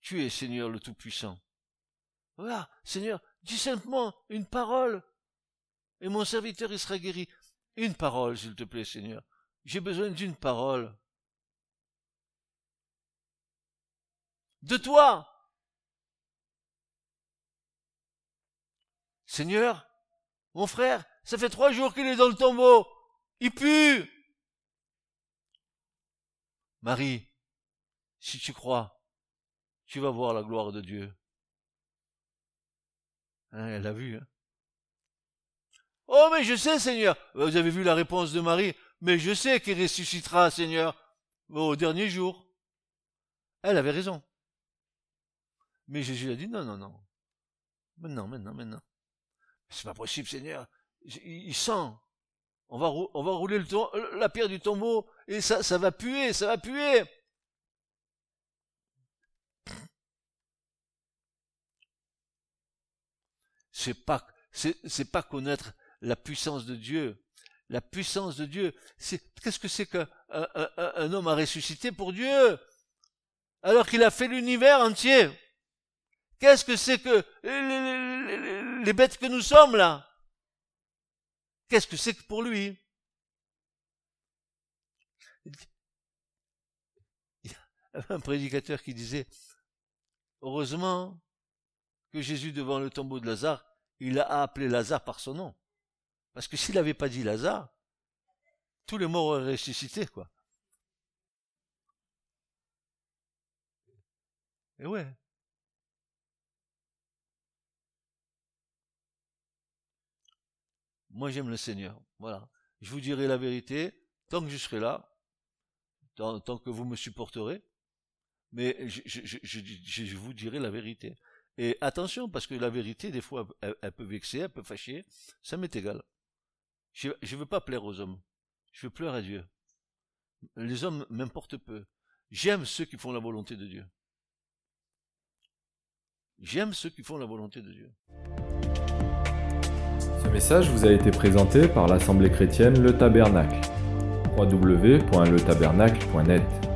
Tu es Seigneur le Tout-Puissant. Voilà, Seigneur, dis simplement une parole, et mon serviteur il sera guéri. Une parole, s'il te plaît, Seigneur. J'ai besoin d'une parole. De toi. Seigneur, mon frère, ça fait trois jours qu'il est dans le tombeau. Il pue. Marie, si tu crois, tu vas voir la gloire de Dieu. Hein, elle a vu. Hein. Oh, mais je sais, Seigneur. Vous avez vu la réponse de Marie. Mais je sais qu'il ressuscitera, Seigneur, au dernier jour. Elle avait raison. Mais Jésus a dit non, non, non. Maintenant, maintenant, maintenant. C'est pas possible, Seigneur il sent. On va, rouler le, la pierre du tombeau et ça, ça va puer, ça va puer. C'est pas, c'est pas connaître la puissance de Dieu. la puissance de Dieu. Qu'est-ce que c'est qu'un un, homme a ressuscité pour Dieu alors qu'il a fait l'univers entier? Qu'est-ce que c'est que les, bêtes que nous sommes là? Qu'est-ce que c'est que pour lui? Il y a un prédicateur qui disait, heureusement que Jésus devant le tombeau de Lazare, il a appelé Lazare par son nom. Parce que s'il n'avait pas dit Lazare, tous les morts auraient ressuscité, quoi. Et ouais. Moi, j'aime le Seigneur. Voilà. Je vous dirai la vérité tant que je serai là, tant, que vous me supporterez. Mais je, je, vous dirai la vérité. Et attention, parce que la vérité, des fois, elle peut vexer, elle peut fâcher. Ça m'est égal. Je ne veux pas plaire aux hommes. Je veux plaire à Dieu. Les hommes m'importent peu. J'aime ceux qui font la volonté de Dieu. J'aime ceux qui font la volonté de Dieu. Ce message vous a été présenté par l'Assemblée chrétienne Le Tabernacle. www.letabernacle.net